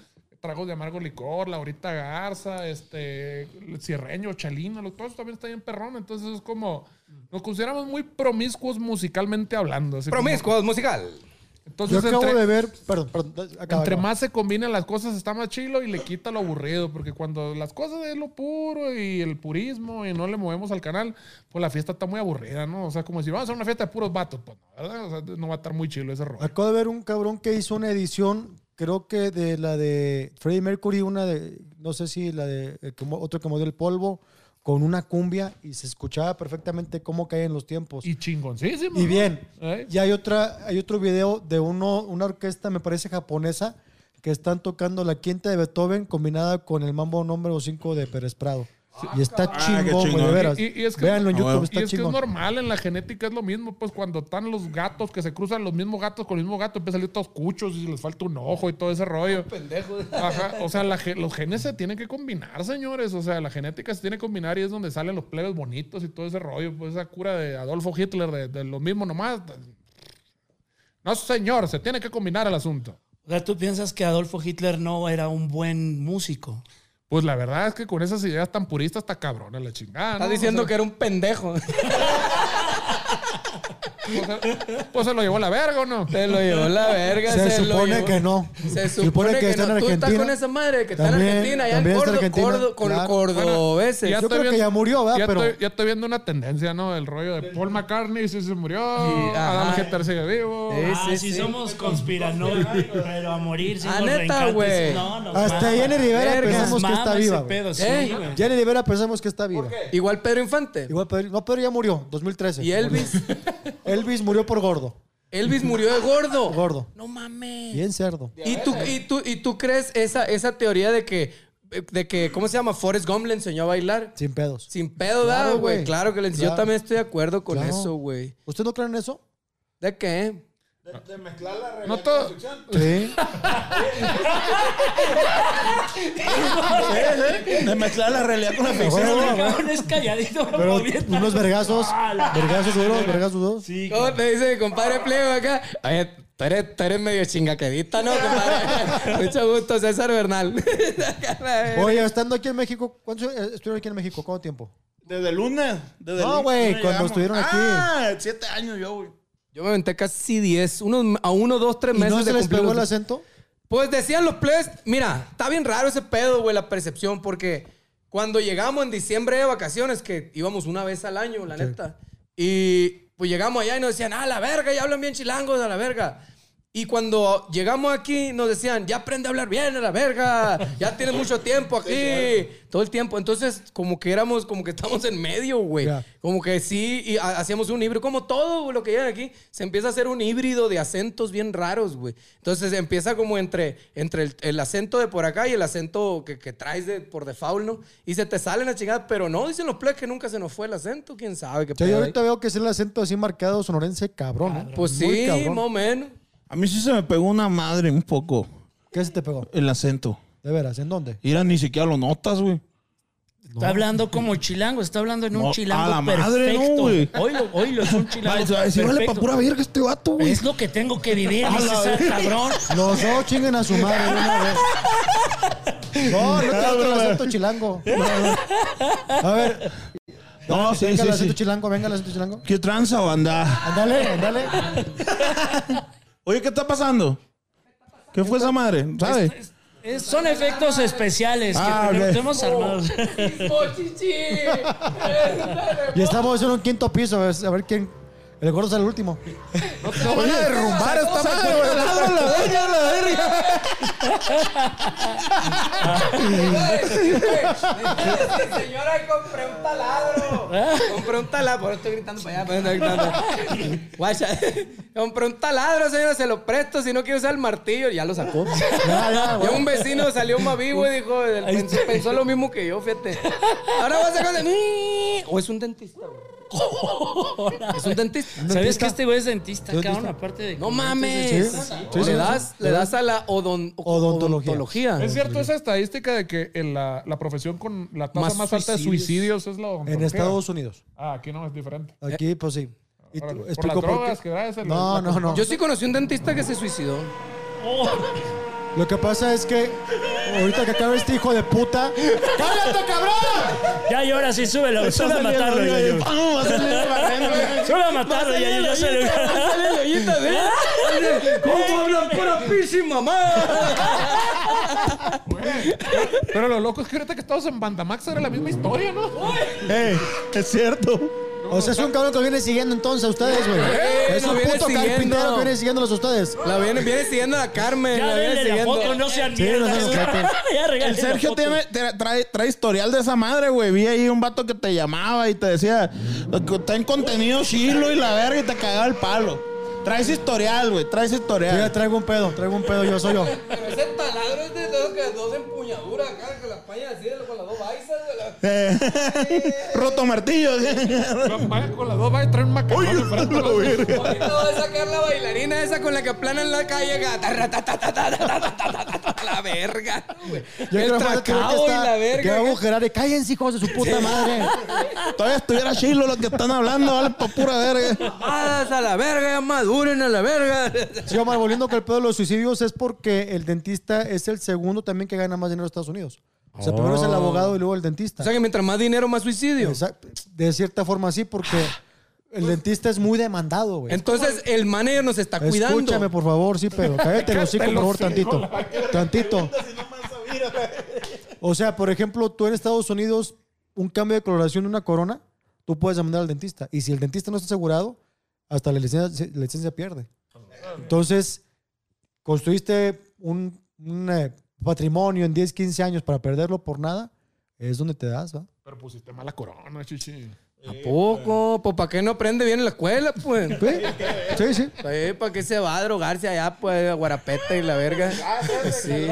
tragos de amargo licor, Laurita Garza, este, Cierreño, Chalino, lo- todo eso también está bien perrón, entonces es como, nos consideramos muy promiscuos musicalmente hablando. así como- Promiscuos musical. Entonces, Yo acabo entre- de ver. Perdón, perdón. acaba, entre acaba. más se combinan las cosas está más chilo y le quita lo aburrido, porque cuando las cosas es lo puro y el purismo y no le movemos al canal, pues la fiesta está muy aburrida, ¿no? O sea, como si vamos a hacer una fiesta de puros vatos, pues no, ¿verdad? O sea, no va a estar muy chilo ese rollo. Acabo de ver un cabrón que hizo una edición, creo que de la de Freddie Mercury, una de, no sé si la de mo- otro que movió el polvo, con una cumbia y se escuchaba perfectamente cómo caen los tiempos. Y chingoncísimo. Y bien. ¿Eh? Y hay otra, hay otro video de uno, una orquesta, me parece japonesa, que están tocando la quinta de Beethoven combinada con el mambo número 5 de Pérez Prado. Y está qué chingón, güey, de veras. Y- es que- Véanlo en Ah, YouTube, bueno. Y está es que es normal, en la genética es lo mismo, pues cuando están los gatos que se cruzan los mismos gatos con el mismo gato, empiezan a salir todos cuchos y les falta un ojo y todo ese rollo. (laughs) Pendejo. Ajá, o sea, la los genes se tienen que combinar, señores. O sea, la genética se tiene que combinar y es donde salen los plebes bonitos y todo ese rollo. Pues esa cura de Adolfo Hitler, de, de lo mismo nomás. No, señor, se tiene que combinar el asunto. O sea, ¿tú piensas que Adolfo Hitler no era un buen músico? Pues la verdad es que con esas ideas tan puristas está cabrona la chingada. ¿no? Estás diciendo O sea, que era un pendejo. (laughs) Pues, (laughs) se- pues se lo llevó la verga o no. Se lo llevó la verga. Se lo supone llevó- que no. Se Se supone, que, está en no. Tú estás Argentina. con esa madre que está en También- Argentina, allá en Córdoba, Argentina, Cordo- con claro. cordobeses. Ya Yo creo que ya murió, ¿verdad? Ya, Pero- estoy, ya estoy viendo una tendencia, ¿no? El rollo de Paul McCartney sí se murió. Y- Adam. Hitler sigue vivo. Sí, Ah, sí, si sí. somos conspiranoicos, pero a morir sin Ah, neta, güey. No, nos Hasta mama. Jenny Rivera pensamos que está viva. sí, ¿Eh? Jenny Rivera pensamos que está viva. Igual Pedro Infante. Igual Pedro, no, Pedro ya murió, 2013. Y Elvis. (laughs) Elvis murió por gordo. Elvis murió de gordo. (laughs) Gordo. No mames. Bien cerdo. ¿Y tú, y tú, y tú crees esa, esa teoría de que, de que, ¿cómo se llama? Forrest Gump le enseñó a bailar. Sin pedos. Sin pedo, Claro, ¿da, güey? güey. Claro que le enseñó. Yo Claro. también estoy de acuerdo con Claro. eso, güey. ¿Usted no cree en eso? ¿De qué? No todo. Sí. De mezclar la realidad con la ficción. Bueno, Cabrón, es calladito. Pero unos vergazos. Ah, la- Vergazos duros, vergazos duros. Sí, ¿Cómo te dice compadre Pliego acá? Oye, tú eres, tú eres medio chingaquedita, ¿no, compadre? (laughs) Mucho gusto, César Bernal. (laughs) Oye, estando aquí en México, ¿cuánto eh, estuvieron aquí en México? ¿Cuánto tiempo? Desde el lunes. Desde No, el lunes güey, cuando llegamos. estuvieron aquí. Ah, siete años yo, güey. Yo me aventé casi 10, unos, a uno, dos, tres ¿Y meses no de se les cumplir pegó los- el acento? Pues decían los plebes, mira, está bien raro ese pedo, güey, la percepción, porque cuando llegamos en diciembre de vacaciones, que íbamos una vez al año, la neta, y pues llegamos allá y nos decían, ah, la verga, ya hablan bien chilangos, a la verga. Y cuando llegamos aquí nos decían, ya aprende a hablar bien, a la verga, ya tienes mucho tiempo aquí, todo el tiempo. Entonces, como que éramos, como que estamos en medio, güey. Ya. Como que sí, y ha- hacíamos un híbrido, como todo lo que llegan aquí, se empieza a hacer un híbrido de acentos bien raros, güey. Entonces empieza como entre, entre el, el acento de por acá y el acento que, que traes de, por default, ¿no? Y se te salen a chingada, pero no, dicen los plebes que nunca se nos fue el acento, quién sabe qué O sea, pedo yo ahorita veo que es el acento así marcado sonorense cabrón. ¿eh? Pues Muy sí, cabrón. más o menos. A mí sí se me pegó una madre un poco ¿Qué se te pegó? el acento. De veras, ¿en dónde? Mira, ni siquiera lo notas, güey. Está hablando como chilango, está hablando en un No, chilango a la madre, no, perfecto. güey. Oílo, oílo, es un chilango Ay, se va a decir, vale perfecto. pa' pura verga este vato, güey. Es lo que tengo que vivir, dice ese cabrón. Los dos chinguen a su madre una vez. No, no te otro el acento chilango. A ver, No, sí, venga el sí, acento sí. chilango, venga el acento chilango. ¿Qué tranza, banda? Ándale, ándale. Oye, ¿qué está pasando? ¿Qué fue esa madre? ¿Sabes? Es- son efectos especiales Ah, que tenemos armados. (laughs) Y estamos en un quinto piso, a ver quién. El gordo sale el último. No (laughs) van a derrumbar esta madre, güey. la verga, la verga. Señora, compré un taladro. Compré un taladro. Por eso estoy gritando para allá. por eso estoy gritando. Guacha. Compré un taladro, señora. Se lo presto. Si no quiero usar el martillo, ya lo sacó. Ya, ya, Ya un vecino salió más vivo y dijo, pensó, pensó lo mismo que yo, fíjate. Ahora vas a sacar de... O es un dentista. güey. (laughs) Es un dentista. ¿Sabes dentista? que este güey es dentista, ¿Dentista? cabrón? Aparte de... No mames. Sí, sí, le, das, le das a la odon- Odontología. odontología. Es cierto esa estadística de que en la, la profesión con la tasa Más más, alta de suicidios. es la En odontología. Estados Unidos. Ah, aquí no es diferente. Aquí, pues sí. Y tú- Por explico las por drogas qué. que da ese- No, la- no, no. Yo sí conocí un dentista que se suicidó. Lo que pasa es que ahorita que acaba este hijo de puta. ¡Cállate, cabrón! Ya llora, sí, súbelo. Sube (laughs) a matarlo, ya yo. Sube a matarlo, ya yo. Ya se le... ¿Cómo hablan pura pisi, mamá? Pero lo loco es que ahorita que estamos en Bandamax era la misma historia, ¿no? Ey, es cierto. O sea, es un cabrón que viene siguiendo entonces a ustedes, güey. Eh, es un viene puto siguiendo. carpintero que viene siguiéndolos a ustedes. La viene, viene siguiendo a Carmen. Ya la viene denle la siguiendo. foto, no sean Sí, no mierdas. sean (laughs) ojetes. Ya regalen El la Sergio foto. tiene, tra- trae, trae historial de esa madre, güey. Vi ahí un vato que te llamaba y te decía, está en contenido chilo y la verga y te cagaba el palo. Traes historial, güey. Traes Yo ya historial. traigo un pedo, traigo un pedo, yo soy yo. Pero ese taladro es de dos, que dos empuñaduras acá, que la paña así con Roto martillo. Vaya con las dos, vaya a traer un macarrón Uy. No, Ahorita va a sacar la bailarina esa con la que aplana en la calle. La verga. Yo el creo, la verga. Que va a agujerar cállense, hijos de su puta madre. Todavía estuviera chilo lo que están hablando, vale pura verga. A la verga, maduren a la verga. Sí, Omar, volviendo que el pedo de los suicidios es porque el dentista es el segundo también que gana más dinero en Estados Unidos. O sea, primero es el abogado y luego el dentista. O sea que mientras más dinero, más suicidio. Exacto. De cierta forma sí, porque el dentista es muy demandado, güey. Entonces el manager nos está cuidando. Escúchame, por favor, sí, pero cállate los hocico, por favor, tantito. Tantito. (laughs) O sea, por ejemplo, tú en Estados Unidos, un cambio de coloración de una corona, tú puedes demandar al dentista. Y si el dentista no está asegurado, hasta la licencia, la licencia pierde. Entonces, construiste un, un, eh, patrimonio en 10, 15 años para perderlo por nada, es donde te das, ¿va? Pero pusiste mala corona, chichi. ¿A poco? Pues ¿para qué no aprende bien en la escuela, pues? Sí, sí. ¿Para qué se va a drogarse allá, pues, a Guarapeta y la verga? Sí.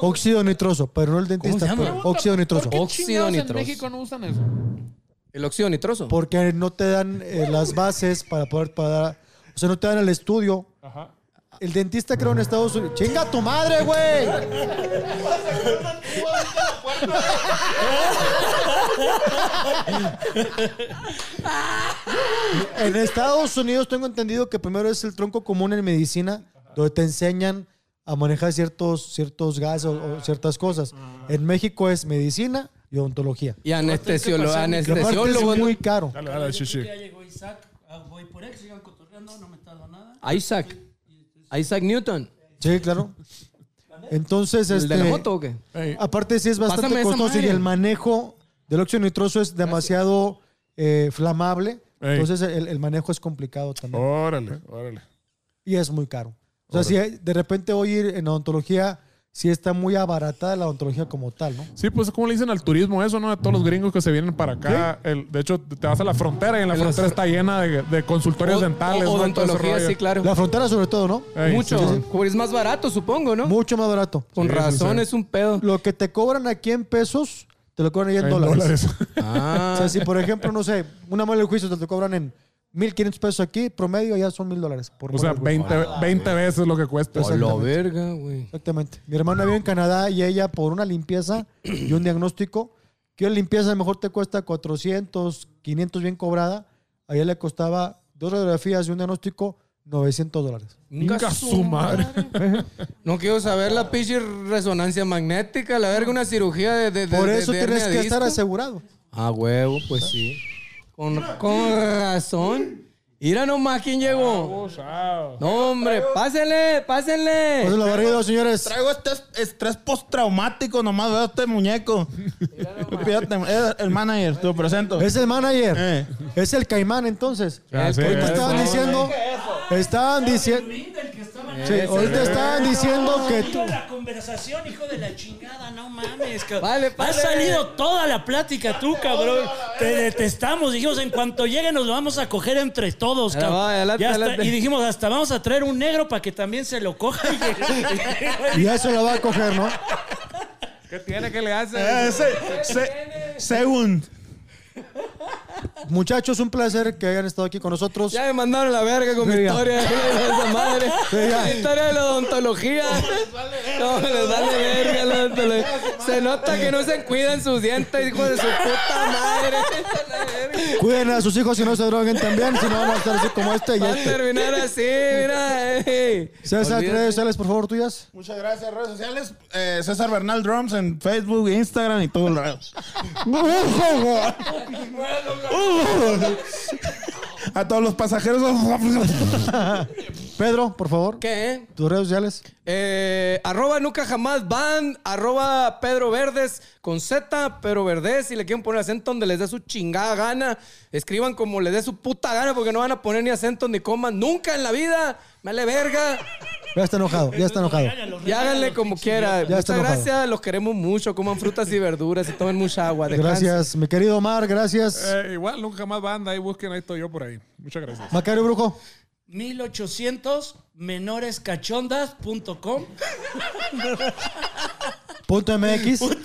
Óxido nitroso, pero no el dentista. se llama? pero óxido nitroso. ¿Por qué Óxido en. México no usan eso? ¿El óxido nitroso? Porque no te dan eh, las bases para poder pagar. O sea, no te dan el estudio. Ajá. El dentista creo en Estados Unidos. ¡Chinga tu madre, güey! en Estados Unidos tengo entendido que primero es el tronco común en medicina, donde te enseñan a manejar ciertos, ciertos gases o, o ciertas cosas. En México es medicina y odontología. Y anestesiólogo. Anestesiólogo. es muy caro. Dale, dale. Ya llegó Isaac. Ah, voy por él, sigan cotorreando, no me tardo nada. Isaac. Isaac Newton. Sí, claro. Entonces, ¿El este, de la moto o qué? Ey, aparte sí es bastante Pásame esa costoso y madre. el manejo del óxido nitroso es demasiado eh, flamable. Ey. Entonces el, el manejo es complicado también. órale, órale. Y es muy caro. O sea, si hay- de repente hoy ir en odontología, sí está muy abaratada la odontología como tal, ¿no? Sí, pues como le dicen al turismo eso, ¿no? De todos los gringos que se vienen para acá. El, de hecho, te vas a la frontera y en la En las- frontera está llena de, de consultorios O- dentales. o- ¿no? Odontología, rollo. sí, claro. La frontera sobre todo, ¿no? Ey, Mucho. sí, sí, sí. Pues es más barato, supongo, ¿no? Mucho más barato. Con Sí, razón sí. es un pedo. Lo que te cobran aquí en pesos, te lo cobran allá en, En dólares. dólares. O Ah. sea, si por ejemplo, no sé, una mala de juicio te lo cobran en 1.500 pesos aquí, promedio ya son 1.000 dólares. Por O sea, muela de juicio. 20, 20 veces lo que cuesta. A la verga, güey. Exactamente. Mi hermana vive en Canadá y ella por una limpieza y un diagnóstico, que una limpieza a lo mejor te cuesta 400, 500 bien cobrada, a ella le costaba dos radiografías y un diagnóstico 900 dólares. Inga su madre. No quiero saber la pinche resonancia magnética, la verga, una cirugía de. de- de- Por de- eso de tienes hernia que estar disco. asegurado. Ah, huevo, pues sí. Con, con razón. Mira nomás quién llegó. No, hombre, pásenle, pásenle. Pues la barrido, señores. Traigo este es- estrés postraumático, nomás veo este muñeco. Fíjate, es el manager, te lo presento. Es el manager. Eh. Es el caimán, entonces. Ya sé, Ahorita estaban diciendo. Estaban diciendo. Sí, ahorita estaban diciendo que tú. la conversación, hijo de la chingada, no mames. cabrón. Vale, Ha vale. salido toda la plática tú, cabrón. Te detestamos. Dijimos, en cuanto llegue nos lo vamos a coger entre todos, Ahí cabrón. va, adelante. Y dijimos, hasta vamos a traer un negro para que también se lo coja. y- (laughs) Y eso la va a coger, ¿no? ¿Qué tiene que le hace? Eh, se- se- según. Muchachos, un placer que hayan estado aquí con nosotros. Ya me mandaron la verga con mi historia de esa madre. La historia de la odontología. No, les vale verga la odontología. Se nota que no se cuidan sus dientes, hijo de su puta madre. Cuiden a sus hijos y no se droguen también, si no van a estar así como este y Va a este. terminar así, mira. ey. César, Olvídate. redes sociales, por favor, tuyas. Muchas gracias, redes sociales. Eh, César Bernal Drums en Facebook, Instagram y todos (laughs) lados. A todos los pasajeros. Pedro, por favor, ¿Qué? tus redes sociales. Eh, arroba nunca jamás van, arroba Pedro Verdes con Z, Pedro Verdes. Si le quieren poner acento donde les dé su chingada gana, escriban como les dé su puta gana porque no van a poner ni acento ni coman nunca en la vida. Me vale verga. Ya está enojado, ya está enojado. Y háganle como quiera. Ya está Muchas enojado. gracias, los queremos mucho. Coman frutas y verduras y tomen mucha agua. Descansen. Gracias, mi querido Omar, gracias. Eh, igual, nunca más banda. Ahí busquen, ahí estoy yo por ahí. Muchas gracias. Macario Brujo. 1800 menorescachondas.com Punto MX. (laughs) (laughs) Muchas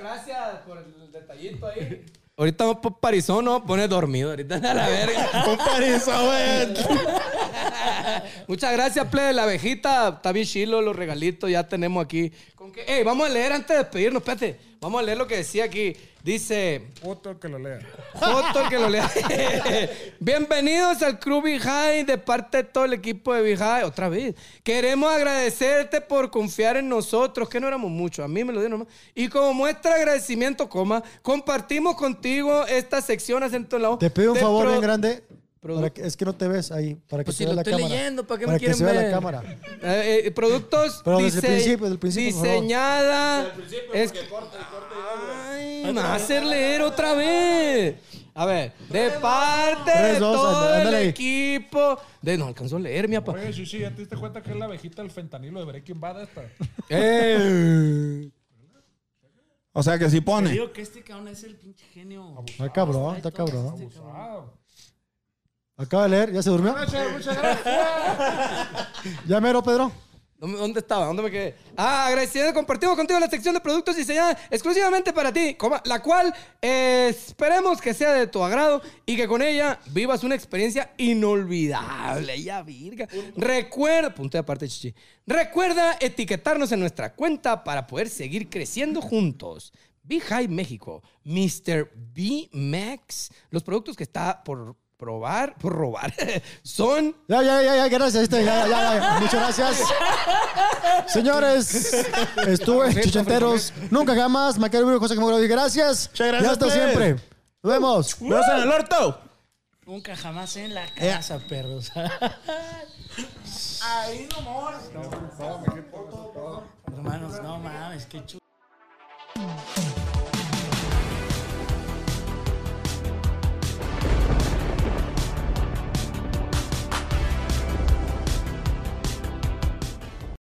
gracias por el detallito ahí. Ahorita vamos por Parizón, no poner dormido. Ahorita a la verga. (laughs) Un parizo, güey. (laughs) Muchas gracias, plebe. La abejita, está bien chilo, los regalitos, ya tenemos aquí. ¿Con qué? Ey, vamos a leer antes de despedirnos, espérate. Vamos a leer lo que decía aquí. Dice, Otro que lo lea. El que lo lea. (laughs) Bienvenidos al Club High de parte de todo el equipo de High. Otra vez. Queremos agradecerte por confiar en nosotros, que no éramos muchos. A mí me lo dieron nomás. Y como muestra de agradecimiento, coma, compartimos contigo esta sección acento en la O Te pido un favor pro- bien grande. Para que- es que no te ves ahí. Para que Pues se si lo la estoy cámara. leyendo, ¿para qué para me que quieren se vea ver? la cámara. Eh, eh, productos Pero desde el principio, desde el principio, por favor. diseñada. es Ay, me va a hacer leer otra vez. A ver, de parte de todo el equipo. De, no alcanzó a leer, mi papá. Oye, sí, sí, ¿ya te diste cuenta que es la abejita del fentanilo de Breaking Bad esta? Eh. O sea que sí Te pone. digo que este cabrón es el pinche genio. Está cabrón, está cabrón. Abusado. Acaba de leer, ¿ya se durmió? Muchas, muchas gracias. ¿Ya mero, Pedro? ¿Dónde ¿Dónde estaba? ¿Dónde me quedé? Ah, agradecido. Compartimos contigo la sección de productos diseñada exclusivamente para ti, la cual eh, esperemos que sea de tu agrado y que con ella vivas una experiencia inolvidable. Ya, virga. Recuerda, punto de aparte, chichi. Recuerda etiquetarnos en nuestra cuenta para poder seguir creciendo juntos. Be High México, Mr. B Max, los productos que está por probar, por robar, son Ya, ya, ya, ya, gracias. este, ya, ya, ya. Muchas gracias. Señores, estuve en Chichenteros. Nunca jamás. Me quedo José Camilo. Gracias. Muchas gracias, Y hasta siempre. Nos vemos. ¡Veos en el orto! Nunca jamás en la casa, perros. Ahí nomás. Hermanos, no mames, qué chulo.